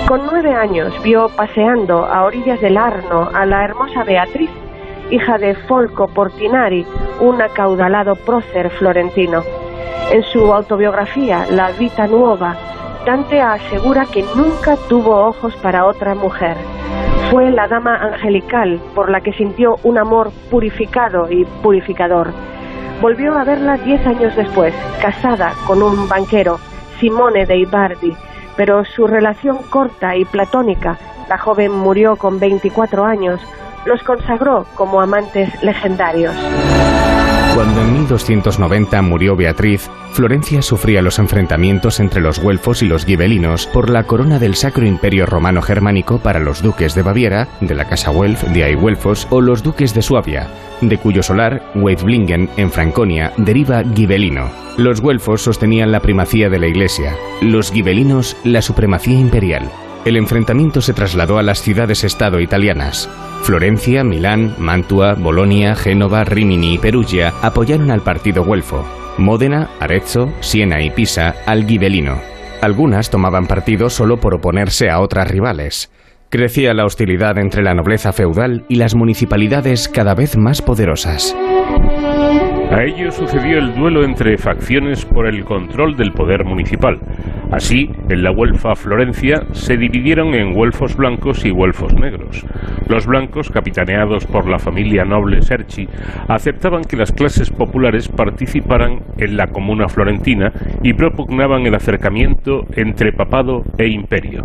Con nueve años vio paseando a orillas del Arno a la hermosa Beatriz, hija de Folco Portinari, un acaudalado prócer florentino. En su autobiografía, La Vita Nuova, Dante asegura que nunca tuvo ojos para otra mujer. Fue la dama angelical por la que sintió un amor purificado y purificador volvió a verla diez años después, casada con un banquero, Simone de Ibardi, pero su relación corta y platónica, la joven murió con 24 años, los consagró como amantes legendarios. Cuando en 1290 murió Beatriz, Florencia sufría los enfrentamientos entre los güelfos y los gibelinos por la corona del Sacro Imperio Romano Germánico para los duques de Baviera, de la Casa Welf, de Ayguelfos, o los duques de Suabia, de cuyo solar, Weidblingen, en Franconia, deriva gibelino. Los güelfos sostenían la primacía de la Iglesia, los gibelinos la supremacía imperial. El enfrentamiento se trasladó a las ciudades-estado italianas. Florencia, Milán, Mantua, Bolonia, Génova, Rimini y Perugia apoyaron al partido güelfo. Módena, Arezzo, Siena y Pisa al gibelino. Algunas tomaban partido solo por oponerse a otras rivales. Crecía la hostilidad entre la nobleza feudal y las municipalidades cada vez más poderosas. A ello sucedió el duelo entre facciones por el control del poder municipal. Así, en la Huelfa Florencia se dividieron en güelfos blancos y güelfos negros. Los blancos, capitaneados por la familia noble Serchi, aceptaban que las clases populares participaran en la comuna florentina y propugnaban el acercamiento entre papado e imperio.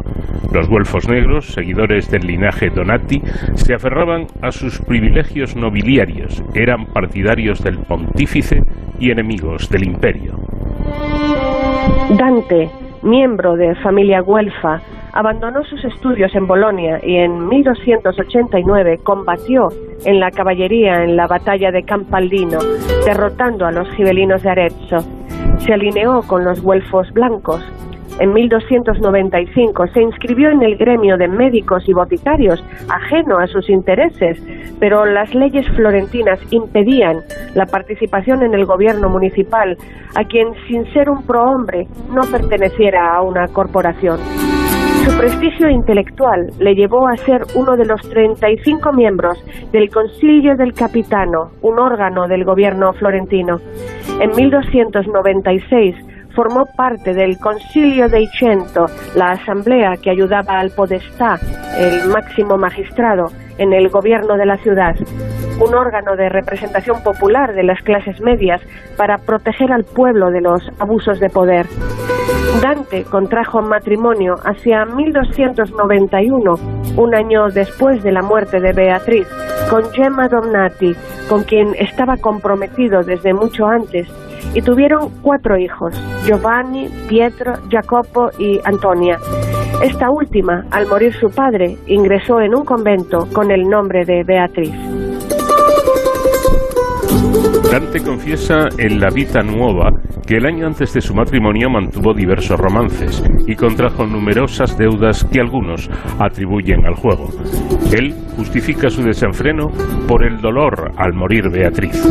Los güelfos negros, seguidores del linaje Donati, se aferraban a sus privilegios nobiliarios, eran partidarios del pontífice y enemigos del imperio. Dante, miembro de familia Guelfa, abandonó sus estudios en Bolonia y en 1289 combatió en la caballería en la batalla de Campaldino, derrotando a los gibelinos de Arezzo. Se alineó con los güelfos blancos. En 1295 se inscribió en el gremio de médicos y boticarios, ajeno a sus intereses, pero las leyes florentinas impedían la participación en el gobierno municipal a quien, sin ser un prohombre, no perteneciera a una corporación. Su prestigio intelectual le llevó a ser uno de los 35 miembros del Concilio del Capitano, un órgano del gobierno florentino. En 1296 formó parte del Concilio dei Cento, la asamblea que ayudaba al podestá, el máximo magistrado, en el gobierno de la ciudad, un órgano de representación popular de las clases medias para proteger al pueblo de los abusos de poder. Dante contrajo matrimonio hacia 1291, un año después de la muerte de Beatriz, con Gemma Domnati, con quien estaba comprometido desde mucho antes, y tuvieron cuatro hijos, Giovanni, Pietro, Jacopo y Antonia. Esta última, al morir su padre, ingresó en un convento con el nombre de Beatriz. Dante confiesa en la Vita Nuova que el año antes de su matrimonio mantuvo diversos romances y contrajo numerosas deudas que algunos atribuyen al juego. Él justifica su desenfreno por el dolor al morir Beatriz.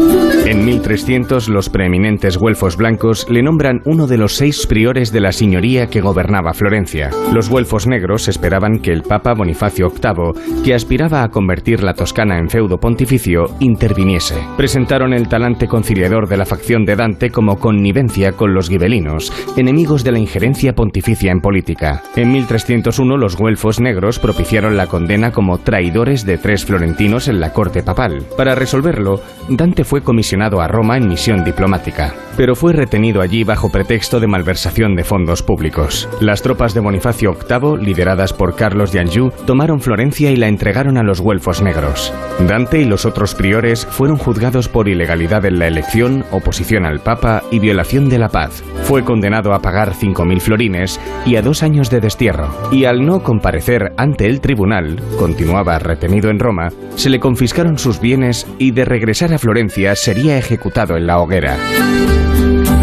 En 1300 los preeminentes güelfos blancos le nombran uno de los seis priores de la señoría que gobernaba Florencia. Los güelfos negros esperaban que el Papa Bonifacio VIII, que aspiraba a convertir la Toscana en feudo pontificio, interviniese. Presentaron el talante conciliador de la facción de Dante como connivencia con los gibelinos, enemigos de la injerencia pontificia en política. En 1301 los güelfos negros propiciaron la condena como traidores de tres florentinos en la corte papal. Para resolverlo, Dante fue comisionado a Roma en misión diplomática, pero fue retenido allí bajo pretexto de malversación de fondos públicos. Las tropas de Bonifacio VIII, lideradas por Carlos de Anjou, tomaron Florencia y la entregaron a los güelfos negros. Dante y los otros priores fueron juzgados por ilegalidad en la elección, oposición al Papa y violación de la paz. Fue condenado a pagar 5.000 florines y a dos años de destierro. Y al no comparecer ante el tribunal, continuaba en Roma, se le confiscaron sus bienes y de regresar a Florencia sería ejecutado en la hoguera.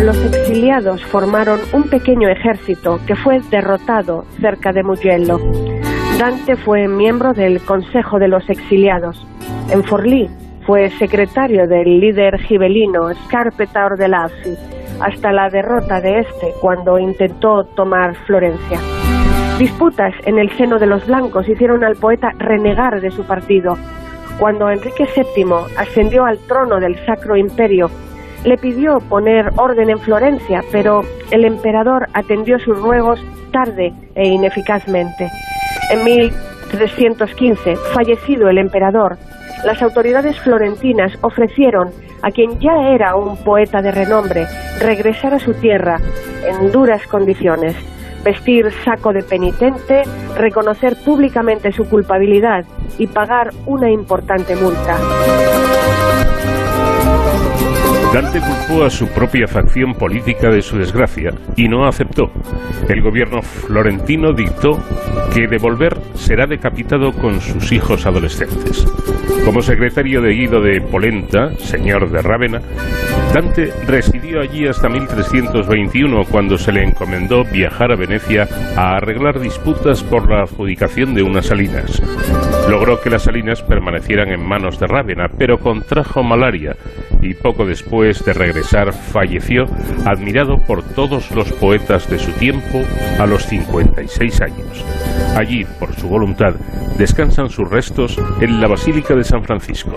Los exiliados formaron un pequeño ejército que fue derrotado cerca de Mugello. Dante fue miembro del Consejo de los Exiliados. En Forlì fue secretario del líder gibelino Scarpeta Ordelaffi hasta la derrota de este cuando intentó tomar Florencia. Disputas en el seno de los blancos hicieron al poeta renegar de su partido. Cuando Enrique VII ascendió al trono del Sacro Imperio, le pidió poner orden en Florencia, pero el emperador atendió sus ruegos tarde e ineficazmente. En 1315, fallecido el emperador, las autoridades florentinas ofrecieron a quien ya era un poeta de renombre regresar a su tierra en duras condiciones, vestir saco de penitente, reconocer públicamente su culpabilidad y pagar una importante multa. Dante culpó a su propia facción política de su desgracia y no aceptó. El gobierno florentino dictó que de volver será decapitado con sus hijos adolescentes. Como secretario de Guido de Polenta, señor de Rávena, Dante residió allí hasta 1321 cuando se le encomendó viajar a Venecia a arreglar disputas por la adjudicación de unas salinas. Logró que las salinas permanecieran en manos de Rávena, pero contrajo malaria y poco después de regresar falleció, admirado por todos los poetas de su tiempo a los 56 años. Allí, por su voluntad, descansan sus restos en la Basílica de San Francisco.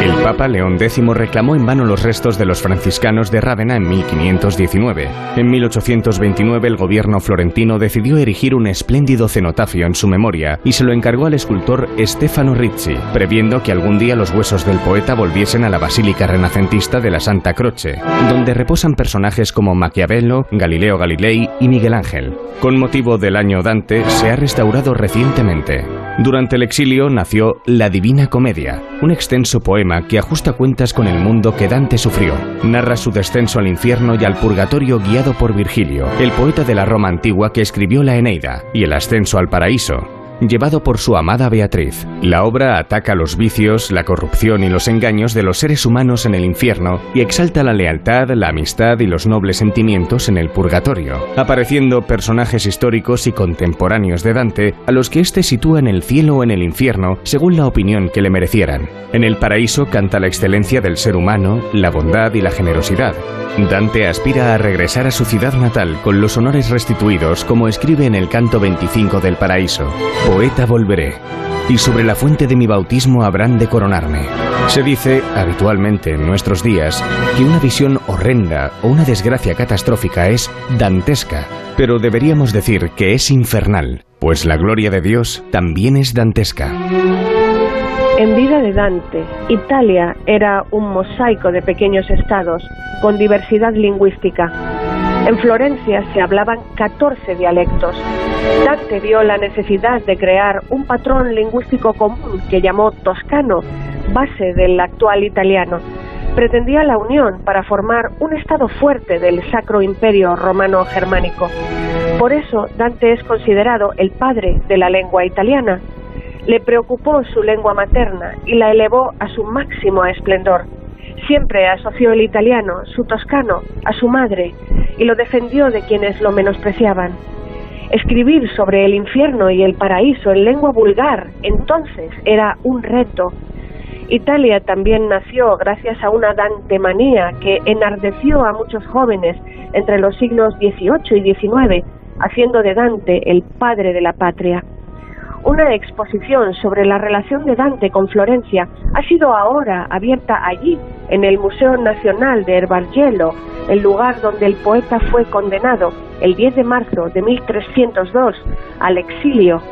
El Papa León X reclamó en vano los restos de los franciscanos de Rávena en 1519. En 1829 el gobierno florentino decidió erigir un espléndido cenotafio en su memoria y se lo encargó al escultor Stefano Rizzi, previendo que algún día los huesos del poeta volviesen a la Basílica Renacentista de la Santa Croce, donde reposan personajes como Maquiavelo, Galileo Galilei y Miguel Ángel. Con motivo del año Dante, se ha restaurado recientemente. Durante el exilio nació La Divina Comedia, un extenso poema que ajusta cuentas con el mundo que Dante sufrió. Narra su descenso al infierno y al purgatorio guiado por Virgilio, el poeta de la Roma antigua que escribió la Eneida, y el ascenso al paraíso, llevado por su amada Beatriz. La obra ataca los vicios, la corrupción y los engaños de los seres humanos en el infierno y exalta la lealtad, la amistad y los nobles sentimientos en el purgatorio, apareciendo personajes históricos y contemporáneos de Dante a los que éste sitúa en el cielo o en el infierno según la opinión que le merecieran. En el paraíso canta la excelencia del ser humano, la bondad y la generosidad. Dante aspira a regresar a su ciudad natal con los honores restituidos como escribe en el canto 25 del paraíso. Poeta volveré, y sobre la fuente de mi bautismo habrán de coronarme. Se dice, habitualmente en nuestros días, que una visión horrenda o una desgracia catastrófica es dantesca, pero deberíamos decir que es infernal, pues la gloria de Dios también es dantesca. En vida de Dante, Italia era un mosaico de pequeños estados con diversidad lingüística. En Florencia se hablaban 14 dialectos. Dante vio la necesidad de crear un patrón lingüístico común que llamó toscano, base del actual italiano. Pretendía la unión para formar un estado fuerte del Sacro Imperio Romano Germánico. Por eso Dante es considerado el padre de la lengua italiana. Le preocupó su lengua materna y la elevó a su máximo esplendor. Siempre asoció el italiano, su toscano, a su madre y lo defendió de quienes lo menospreciaban. Escribir sobre el infierno y el paraíso en lengua vulgar entonces era un reto. Italia también nació gracias a una dantemanía que enardeció a muchos jóvenes entre los siglos XVIII y XIX, haciendo de Dante el padre de la patria. Una exposición sobre la relación de Dante con Florencia ha sido ahora abierta allí, en el Museo Nacional de Erbargello, el lugar donde el poeta fue condenado el 10 de marzo de 1302 al exilio.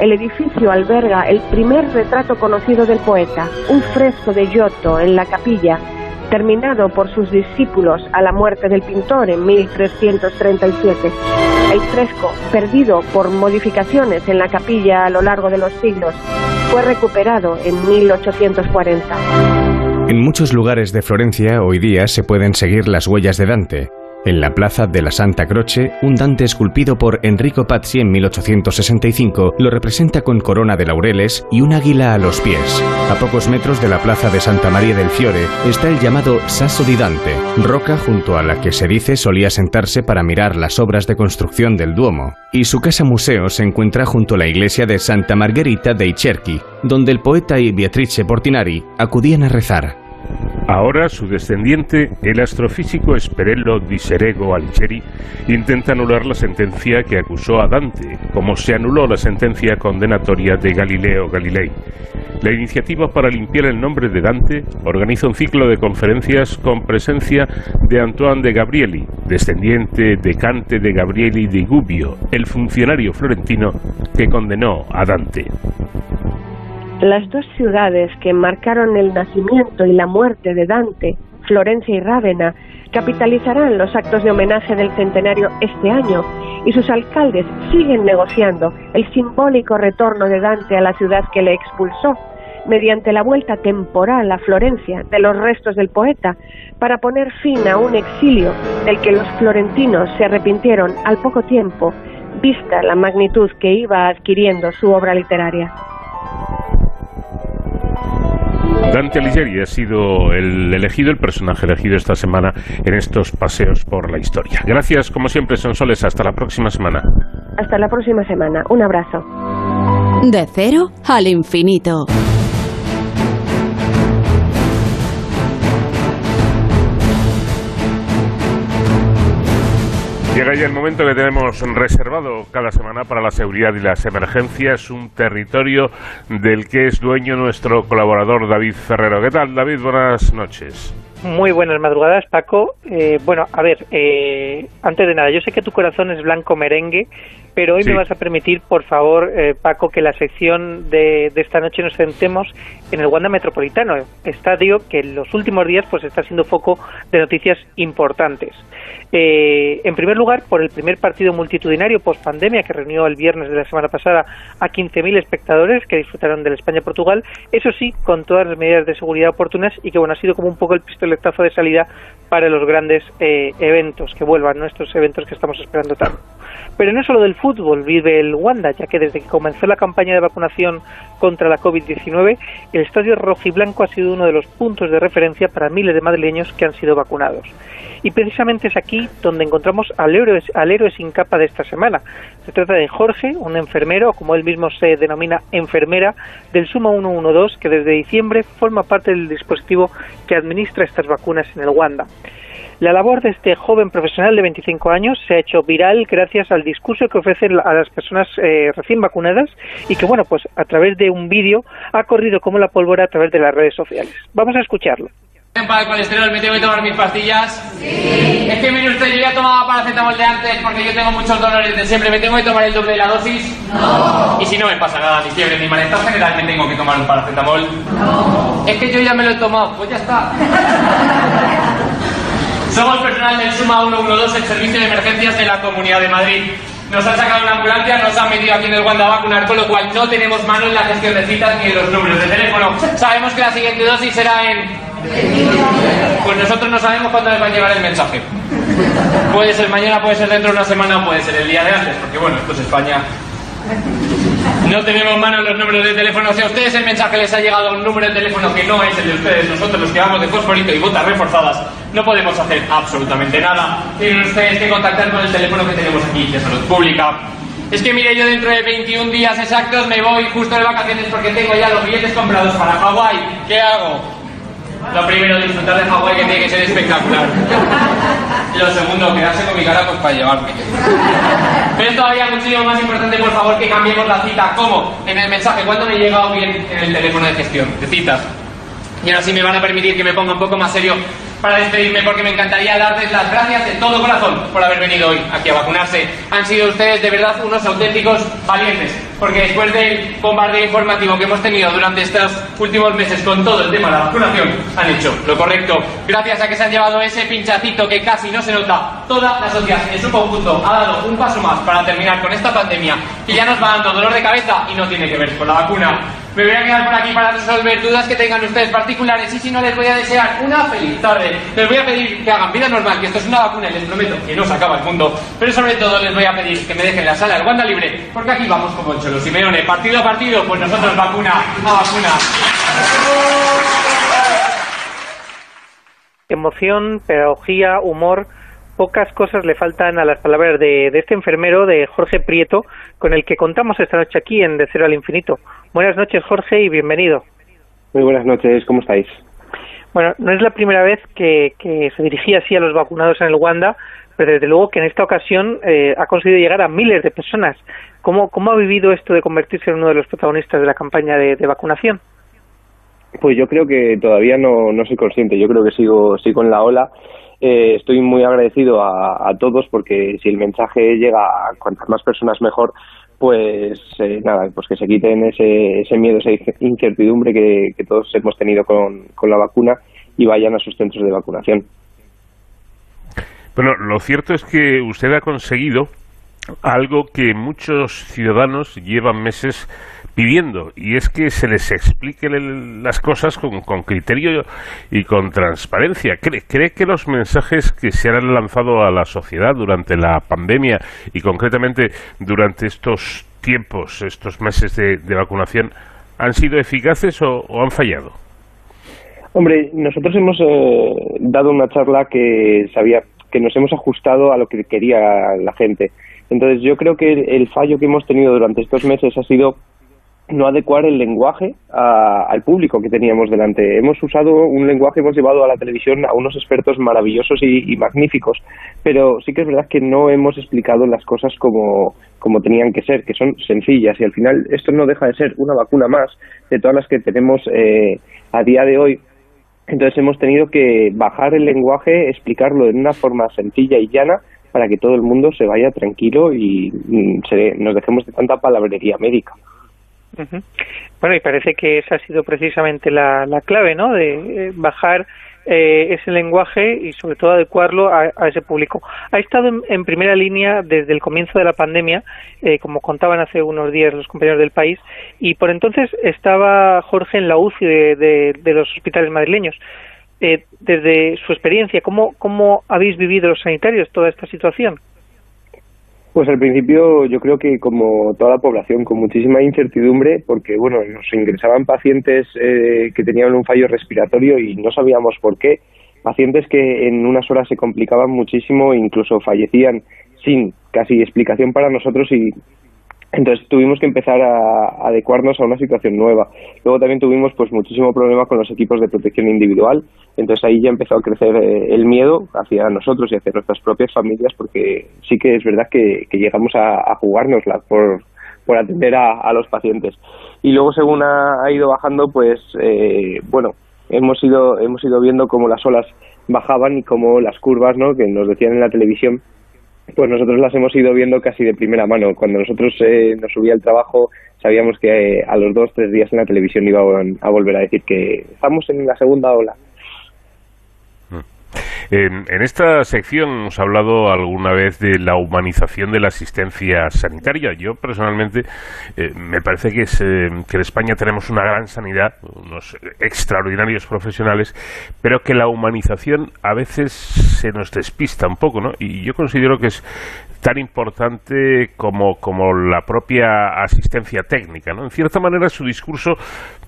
El edificio alberga el primer retrato conocido del poeta, un fresco de Giotto en la capilla, terminado por sus discípulos a la muerte del pintor en 1337. El fresco, perdido por modificaciones en la capilla a lo largo de los siglos, fue recuperado en 1840. En muchos lugares de Florencia hoy día se pueden seguir las huellas de Dante. En la plaza de la Santa Croce, un Dante esculpido por Enrico Pazzi en 1865 lo representa con corona de laureles y un águila a los pies. A pocos metros de la plaza de Santa María del Fiore está el llamado Sasso di Dante, roca junto a la que se dice solía sentarse para mirar las obras de construcción del Duomo. Y su casa museo se encuentra junto a la iglesia de Santa Margherita dei Cerchi, donde el poeta y Beatrice Portinari acudían a rezar. Ahora su descendiente, el astrofísico Esperello di Serego intenta anular la sentencia que acusó a Dante, como se anuló la sentencia condenatoria de Galileo Galilei. La iniciativa para limpiar el nombre de Dante organiza un ciclo de conferencias con presencia de Antoine de Gabrieli, descendiente de Cante de Gabrieli di Gubbio, el funcionario florentino que condenó a Dante. Las dos ciudades que marcaron el nacimiento y la muerte de Dante, Florencia y Rávena, capitalizarán los actos de homenaje del centenario este año y sus alcaldes siguen negociando el simbólico retorno de Dante a la ciudad que le expulsó, mediante la vuelta temporal a Florencia de los restos del poeta, para poner fin a un exilio del que los florentinos se arrepintieron al poco tiempo, vista la magnitud que iba adquiriendo su obra literaria. Dante Alighieri ha sido el elegido, el personaje elegido esta semana en estos paseos por la historia. Gracias, como siempre, Sonsoles. Hasta la próxima semana. Hasta la próxima semana. Un abrazo. De cero al infinito. Llega ya el momento que tenemos reservado cada semana para la seguridad y las emergencias, un territorio del que es dueño nuestro colaborador David Ferrero. ¿Qué tal, David? Buenas noches. Muy buenas madrugadas, Paco. Eh, bueno, a ver, eh, antes de nada, yo sé que tu corazón es blanco merengue, pero hoy Sí. me vas a permitir, por favor, eh, Paco, que la sección de, de esta noche nos centremos en el Wanda Metropolitano, estadio que en los últimos días pues está siendo foco de noticias importantes. Eh, en primer lugar, por el primer partido multitudinario post pandemia que reunió el viernes de la semana pasada a 15.000 espectadores que disfrutaron del España-Portugal, eso sí, con todas las medidas de seguridad oportunas y que bueno, ha sido como un poco el pistoletazo de salida para los grandes eh, eventos que vuelvan, nuestros eventos que estamos esperando tanto. Pero no solo del fútbol vive el Wanda, ya que desde que comenzó la campaña de vacunación contra la COVID-19, el estadio rojiblanco ha sido uno de los puntos de referencia para miles de madrileños que han sido vacunados. Y precisamente es aquí donde encontramos al héroe, al héroe sin capa de esta semana. Se trata de Jorge, un enfermero, como él mismo se denomina, enfermera del Suma 112, que desde diciembre forma parte del dispositivo que administra estas vacunas en el Wanda. La labor de este joven profesional de 25 años se ha hecho viral gracias al discurso que ofrece a las personas eh, recién vacunadas y que, bueno, pues a través de un vídeo ha corrido como la pólvora a través de las redes sociales. Vamos a escucharlo. Para el colesterol me tengo que tomar mis pastillas. Es que mire usted, yo ya tomaba paracetamol de antes porque yo tengo muchos dolores de siempre. ¿Me tengo que tomar el doble de la dosis? Y si no me pasa nada, ni fiebre ni malestar general, me tengo que tomar un paracetamol. Es que yo ya me lo he tomado, pues ya está. <laughs> Somos personal del Suma 112, el servicio de emergencias de la Comunidad de Madrid. Nos han sacado una ambulancia, nos han metido aquí en el Wanda a vacunar, con lo cual no tenemos mano en la gestión de citas ni en los números de teléfono. Sabemos que la siguiente dosis será en... Pues nosotros no sabemos cuándo les va a llegar el mensaje. Puede ser mañana, puede ser dentro de una semana, puede ser el día de antes, porque bueno, esto es España. No tenemos mano en los números de teléfono. Si a ustedes el mensaje les ha llegado a un número de teléfono que no es el de ustedes, nosotros los que vamos de fosforito y botas reforzadas, no podemos hacer absolutamente nada. Tienen ustedes que contactar con el teléfono que tenemos aquí de salud pública. Es que mire, yo dentro de 21 días exactos me voy justo de vacaciones porque tengo ya los billetes comprados para Hawái. ¿Qué hago? Lo primero, disfrutar de Hawái que tiene que ser espectacular. Lo segundo, quedarse con mi cara pues para llevarme. Pero es todavía muchísimo más importante, por favor, que cambiemos la cita. ¿Cómo? En el mensaje, ¿cuándo me he llegado bien en el teléfono de gestión de citas? Y ahora sí me van a permitir que me ponga un poco más serio para despedirme porque me encantaría darles las gracias de todo corazón por haber venido hoy aquí a vacunarse. Han sido ustedes de verdad unos auténticos valientes porque después del bombardeo informativo que hemos tenido durante estos últimos meses con todo el tema de la vacunación, han hecho lo correcto. Gracias a que se han llevado ese pinchacito que casi no se nota, toda la sociedad en su conjunto ha dado un paso más para terminar con esta pandemia que ya nos va dando dolor de cabeza y no tiene que ver con la vacuna. Me voy a quedar por aquí para resolver dudas que tengan ustedes particulares y si no les voy a desear una feliz tarde. Les voy a pedir que hagan vida normal, que esto es una vacuna y les prometo que no se acaba el mundo. Pero sobre todo les voy a pedir que me dejen la sala del Wanda libre, porque aquí vamos como el Cholo Simeone. Partido a partido, pues nosotros vacuna a vacuna. Emoción, pedagogía, humor, pocas cosas le faltan a las palabras de, de este enfermero, de Jorge Prieto, con el que contamos esta noche aquí en De Cero al Infinito. Buenas noches, Jorge, y bienvenido. Muy buenas noches, ¿cómo estáis? Bueno, no es la primera vez que, que se dirigía así a los vacunados en el Wanda, pero desde luego que en esta ocasión eh, ha conseguido llegar a miles de personas. ¿Cómo, ¿Cómo ha vivido esto de convertirse en uno de los protagonistas de la campaña de, de vacunación? Pues yo creo que todavía no, no soy consciente, yo creo que sigo, sigo en la ola. Eh, estoy muy agradecido a, a todos porque si el mensaje llega a cuantas más personas mejor, pues eh, nada, pues que se quiten ese, ese miedo, esa incertidumbre que, que todos hemos tenido con, con la vacuna y vayan a sus centros de vacunación. Bueno, lo cierto es que usted ha conseguido algo que muchos ciudadanos llevan meses pidiendo, y es que se les explique las cosas con, con criterio y con transparencia. ¿Cree, ¿Cree que los mensajes que se han lanzado a la sociedad durante la pandemia y concretamente durante estos tiempos, estos meses de, vacunación, han sido eficaces o, han fallado? Hombre, nosotros hemos eh, dado una charla que sabía que nos hemos ajustado a lo que quería la gente. Entonces, yo creo que el fallo que hemos tenido durante estos meses ha sido no adecuar el lenguaje al público que teníamos delante. Hemos usado un lenguaje, hemos llevado a la televisión a unos expertos maravillosos y, magníficos, pero sí que es verdad que no hemos explicado las cosas como, como tenían que ser, que son sencillas y al final esto no deja de ser una vacuna más de todas las que tenemos eh, a día de hoy. Entonces hemos tenido que bajar el lenguaje, explicarlo de una forma sencilla y llana para que todo el mundo se vaya tranquilo y nos dejemos de tanta palabrería médica. Bueno, y parece que esa ha sido precisamente la, clave, ¿no? De eh, bajar eh, ese lenguaje y sobre todo adecuarlo a, ese público. Ha estado en, primera línea desde el comienzo de la pandemia, eh, como contaban hace unos días los compañeros del país, y por entonces estaba Jorge en la UCI de, de, los hospitales madrileños. desde su experiencia, ¿cómo, ¿cómo habéis vivido los sanitarios toda esta situación? Pues al principio yo creo que como toda la población, con muchísima incertidumbre, porque bueno, nos ingresaban pacientes eh, que tenían un fallo respiratorio y no sabíamos por qué, pacientes que en unas horas se complicaban muchísimo e incluso fallecían sin casi explicación para nosotros y entonces tuvimos que empezar a, adecuarnos a una situación nueva. Luego también tuvimos pues muchísimo problema con los equipos de protección individual. Entonces ahí ya empezó a crecer eh, el miedo hacia nosotros y hacia nuestras propias familias porque sí que es verdad que, llegamos a, a jugárnosla por, atender a, los pacientes. Y luego según ha, ido bajando pues eh, bueno hemos ido hemos ido viendo cómo las olas bajaban y cómo las curvas ¿no? que nos decían en la televisión pues nosotros las hemos ido viendo casi de primera mano. Cuando nosotros eh, nos subía el trabajo, sabíamos que eh, a los dos, tres días en la televisión iban a volver a decir que estamos en la segunda ola. En, esta sección hemos hablado alguna vez de la humanización de la asistencia sanitaria. Yo personalmente eh, me parece que, es, eh, que en España tenemos una gran sanidad, unos extraordinarios profesionales, pero que la humanización a veces se nos despista un poco, ¿no? Y yo considero que es tan importante como, como la propia asistencia técnica, ¿no? En cierta manera su discurso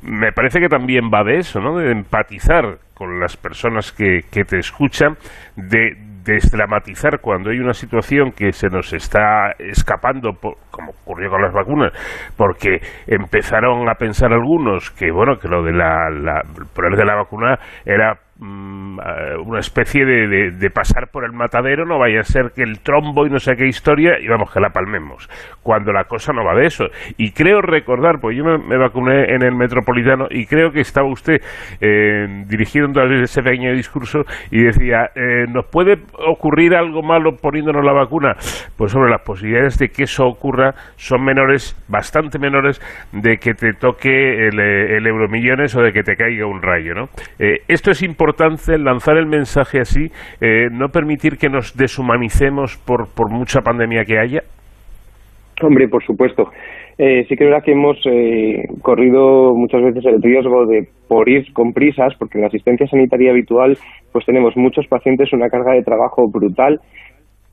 me parece que también va de eso, ¿no? De empatizar con las personas que, que te escuchan, de desdramatizar cuando hay una situación que se nos está escapando, como ocurrió con las vacunas, porque empezaron a pensar algunos que, bueno, que lo de la, la de la vacuna era Mm, eh, una especie de, de, pasar por el matadero, no vaya a ser que el trombo y no sé qué historia, y vamos, que la palmemos, cuando la cosa no va de eso. Y creo recordar, pues yo me, vacuné en el Metropolitano y creo que estaba usted eh, dirigiendo ese pequeño discurso y decía, eh, ¿nos puede ocurrir algo malo poniéndonos la vacuna? Pues sobre las posibilidades de que eso ocurra son menores, bastante menores, de que te toque el, el euromillones o de que te caiga un rayo, ¿no? esto es importante importante lanzar el mensaje así, eh, no permitir que nos deshumanicemos por, por mucha pandemia que haya? Hombre, por supuesto. Eh, sí que es verdad que hemos eh, corrido muchas veces el riesgo de por ir con prisas, porque en la asistencia sanitaria habitual pues tenemos muchos pacientes, una carga de trabajo brutal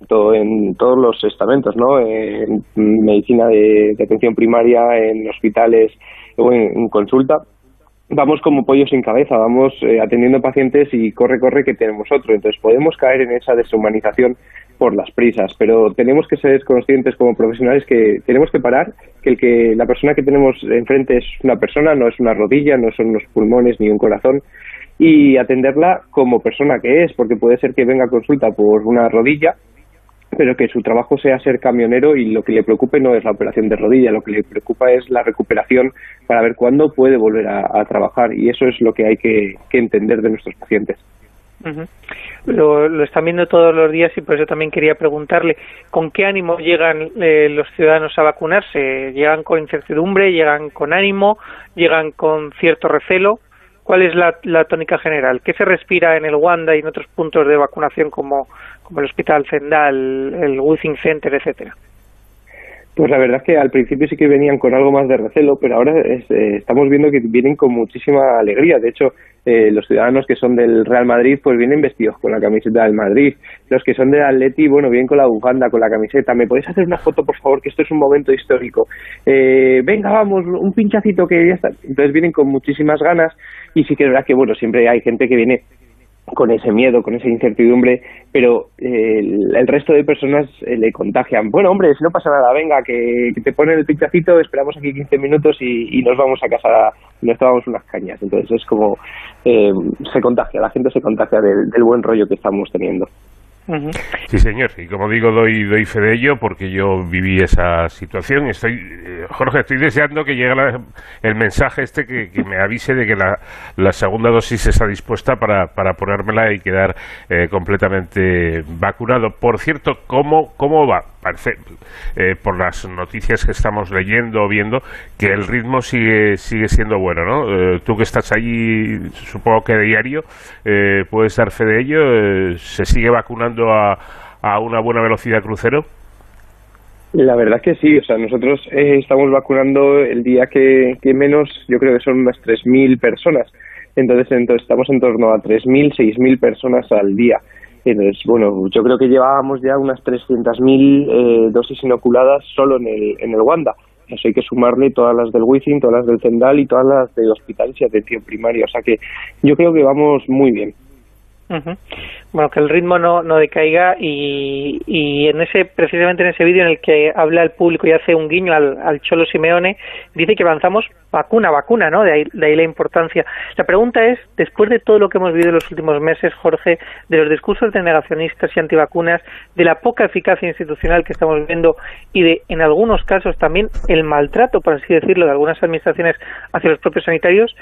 en todos los estamentos, ¿no? En medicina de, atención primaria, en hospitales o en consulta vamos como pollos sin cabeza, vamos eh, atendiendo pacientes y corre, corre que tenemos otro. Entonces podemos caer en esa deshumanización por las prisas, pero tenemos que ser conscientes como profesionales que tenemos que parar, que el que la persona que tenemos enfrente es una persona, no es una rodilla, no son unos pulmones ni un corazón y atenderla como persona que es, porque puede ser que venga a consulta por una rodilla pero que su trabajo sea ser camionero y lo que le preocupe no es la operación de rodilla, lo que le preocupa es la recuperación para ver cuándo puede volver a, trabajar y eso es lo que hay que, entender de nuestros pacientes. lo, están viendo todos los días y por eso también quería preguntarle con qué ánimo llegan eh, los ciudadanos a vacunarse. ¿Llegan con incertidumbre? ¿Llegan con ánimo? ¿Llegan con cierto recelo? ¿Cuál es la, la tónica general? ¿Qué se respira en el Wanda y en otros puntos de vacunación como, como el Hospital Zendal, el Withing Center, etcétera? Pues la verdad es que al principio sí que venían con algo más de recelo, pero ahora eh, estamos viendo que vienen con muchísima alegría. De hecho, eh, los ciudadanos que son del Real Madrid, pues vienen vestidos con la camiseta del Madrid. Los que son del Atleti, bueno, vienen con la bufanda, con la camiseta. ¿Me podéis hacer una foto, por favor, que esto es un momento histórico? Eh, venga, vamos, un pinchacito que ya está. Entonces vienen con muchísimas ganas y sí que es verdad que, bueno, siempre hay gente que viene con ese miedo, con esa incertidumbre, pero eh, el, resto de personas eh, le contagian. Bueno, hombre, si no pasa nada, venga, que, te ponen el pinchacito, esperamos aquí 15 minutos y, nos vamos a casa, nos tomamos unas cañas. Entonces es como eh, se contagia, la gente se contagia del buen rollo que estamos teniendo. Sí, señor. Y como digo, doy, doy fe de ello porque yo viví esa situación. Estoy, eh, Jorge, estoy deseando que llegue el mensaje este que, me avise de que la, segunda dosis está dispuesta para, para ponérmela y quedar eh, completamente vacunado. Por cierto, ¿cómo, cómo va? Parece, eh, por las noticias que estamos leyendo o viendo, que el ritmo sigue, sigue siendo bueno, ¿no? tú que estás allí, supongo que diario, puedes dar fe de ello. ¿Se sigue vacunando a, una buena velocidad crucero? La verdad que sí, o sea, nosotros eh, estamos vacunando el día que, menos, yo creo que son unas 3.000 personas. Entonces, entonces estamos en torno a 3.000, 6.000 personas al día. Entonces, bueno, yo creo que llevábamos ya unas 300.000 eh, dosis inoculadas solo en el, en el Wanda. Eso hay que sumarle todas las del Wizzing, todas las del Zendal y todas las de hospital y atención primaria. O sea que yo creo que vamos muy bien. Bueno, que el ritmo no, no decaiga y, y en ese precisamente en ese vídeo en el que habla el público y hace un guiño al, al Cholo Simeone, dice que avanzamos vacuna, vacuna, ¿no? De ahí, de ahí la importancia. La pregunta es, después de todo lo que hemos vivido en los últimos meses, Jorge, de los discursos de negacionistas y antivacunas, de la poca eficacia institucional que estamos viendo y de, en algunos casos, también el maltrato, por así decirlo, de algunas administraciones hacia los propios sanitarios,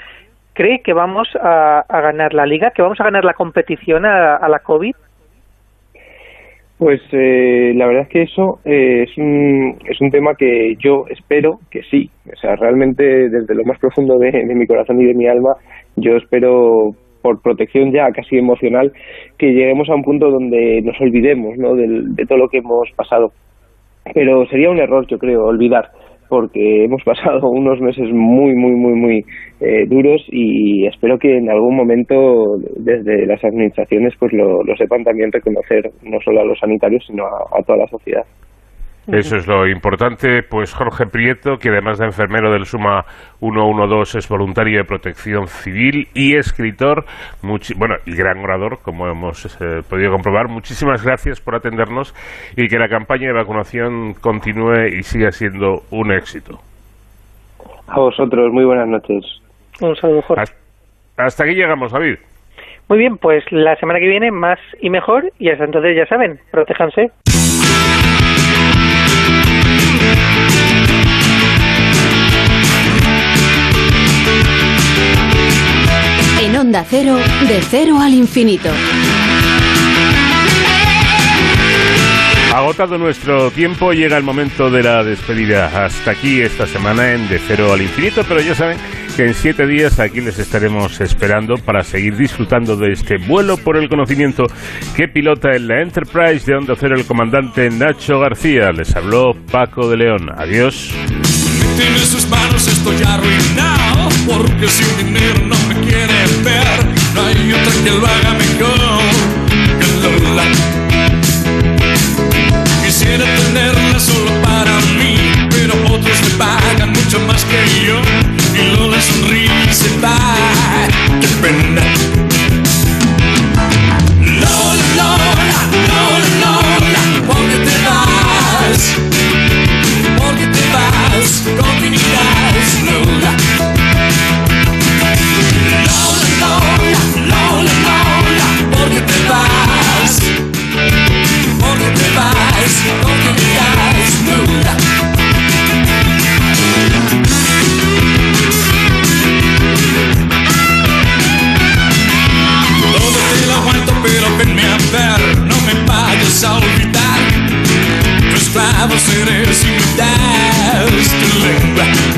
cree que vamos a, ganar la liga, que vamos a ganar la competición a, la COVID? Pues eh, la verdad es que eso eh, es, un, es un tema que yo espero que sí. O sea, realmente desde lo más profundo de, mi corazón y de mi alma, yo espero por protección ya casi emocional que lleguemos a un punto donde nos olvidemos ¿no? de todo lo que hemos pasado. Pero sería un error, yo creo, olvidar porque hemos <laughs> pasado unos meses muy, muy, muy, muy eh, duros y espero que en algún momento desde las administraciones pues lo, sepan también reconocer no solo a los sanitarios sino a toda la sociedad. Eso es lo importante. Pues Jorge Prieto, que además de enfermero del Suma 112 es voluntario de protección civil y escritor, bueno, y gran orador, como hemos eh, podido comprobar. Muchísimas gracias por atendernos y que la campaña de vacunación continúe y siga siendo un éxito. A vosotros, muy buenas noches. Un saludo, Jorge. Hasta, hasta aquí llegamos, David. Muy bien, pues la semana que viene más y mejor y hasta entonces ya saben, protéjanse. Onda Cero, de cero al infinito. Agotado nuestro tiempo, llega el momento de la despedida. Hasta aquí esta semana en De Cero al Infinito, pero ya saben que en siete días aquí les estaremos esperando para seguir disfrutando de este vuelo por el conocimiento que pilota en la Enterprise de Onda Cero el comandante Nacho García. Les habló Paco de León. Adiós. En sus manos estoy arruinado porque sin dinero no me quiere ver. No hay otra que lo haga mejor que Lola. Quisiera tenerla solo para mí, pero otros me pagan mucho más que yo y Lola sonríe y se va. ¡Qué pena! Esclavo seré sin das tu lengua.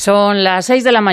Son las 6 de la mañana.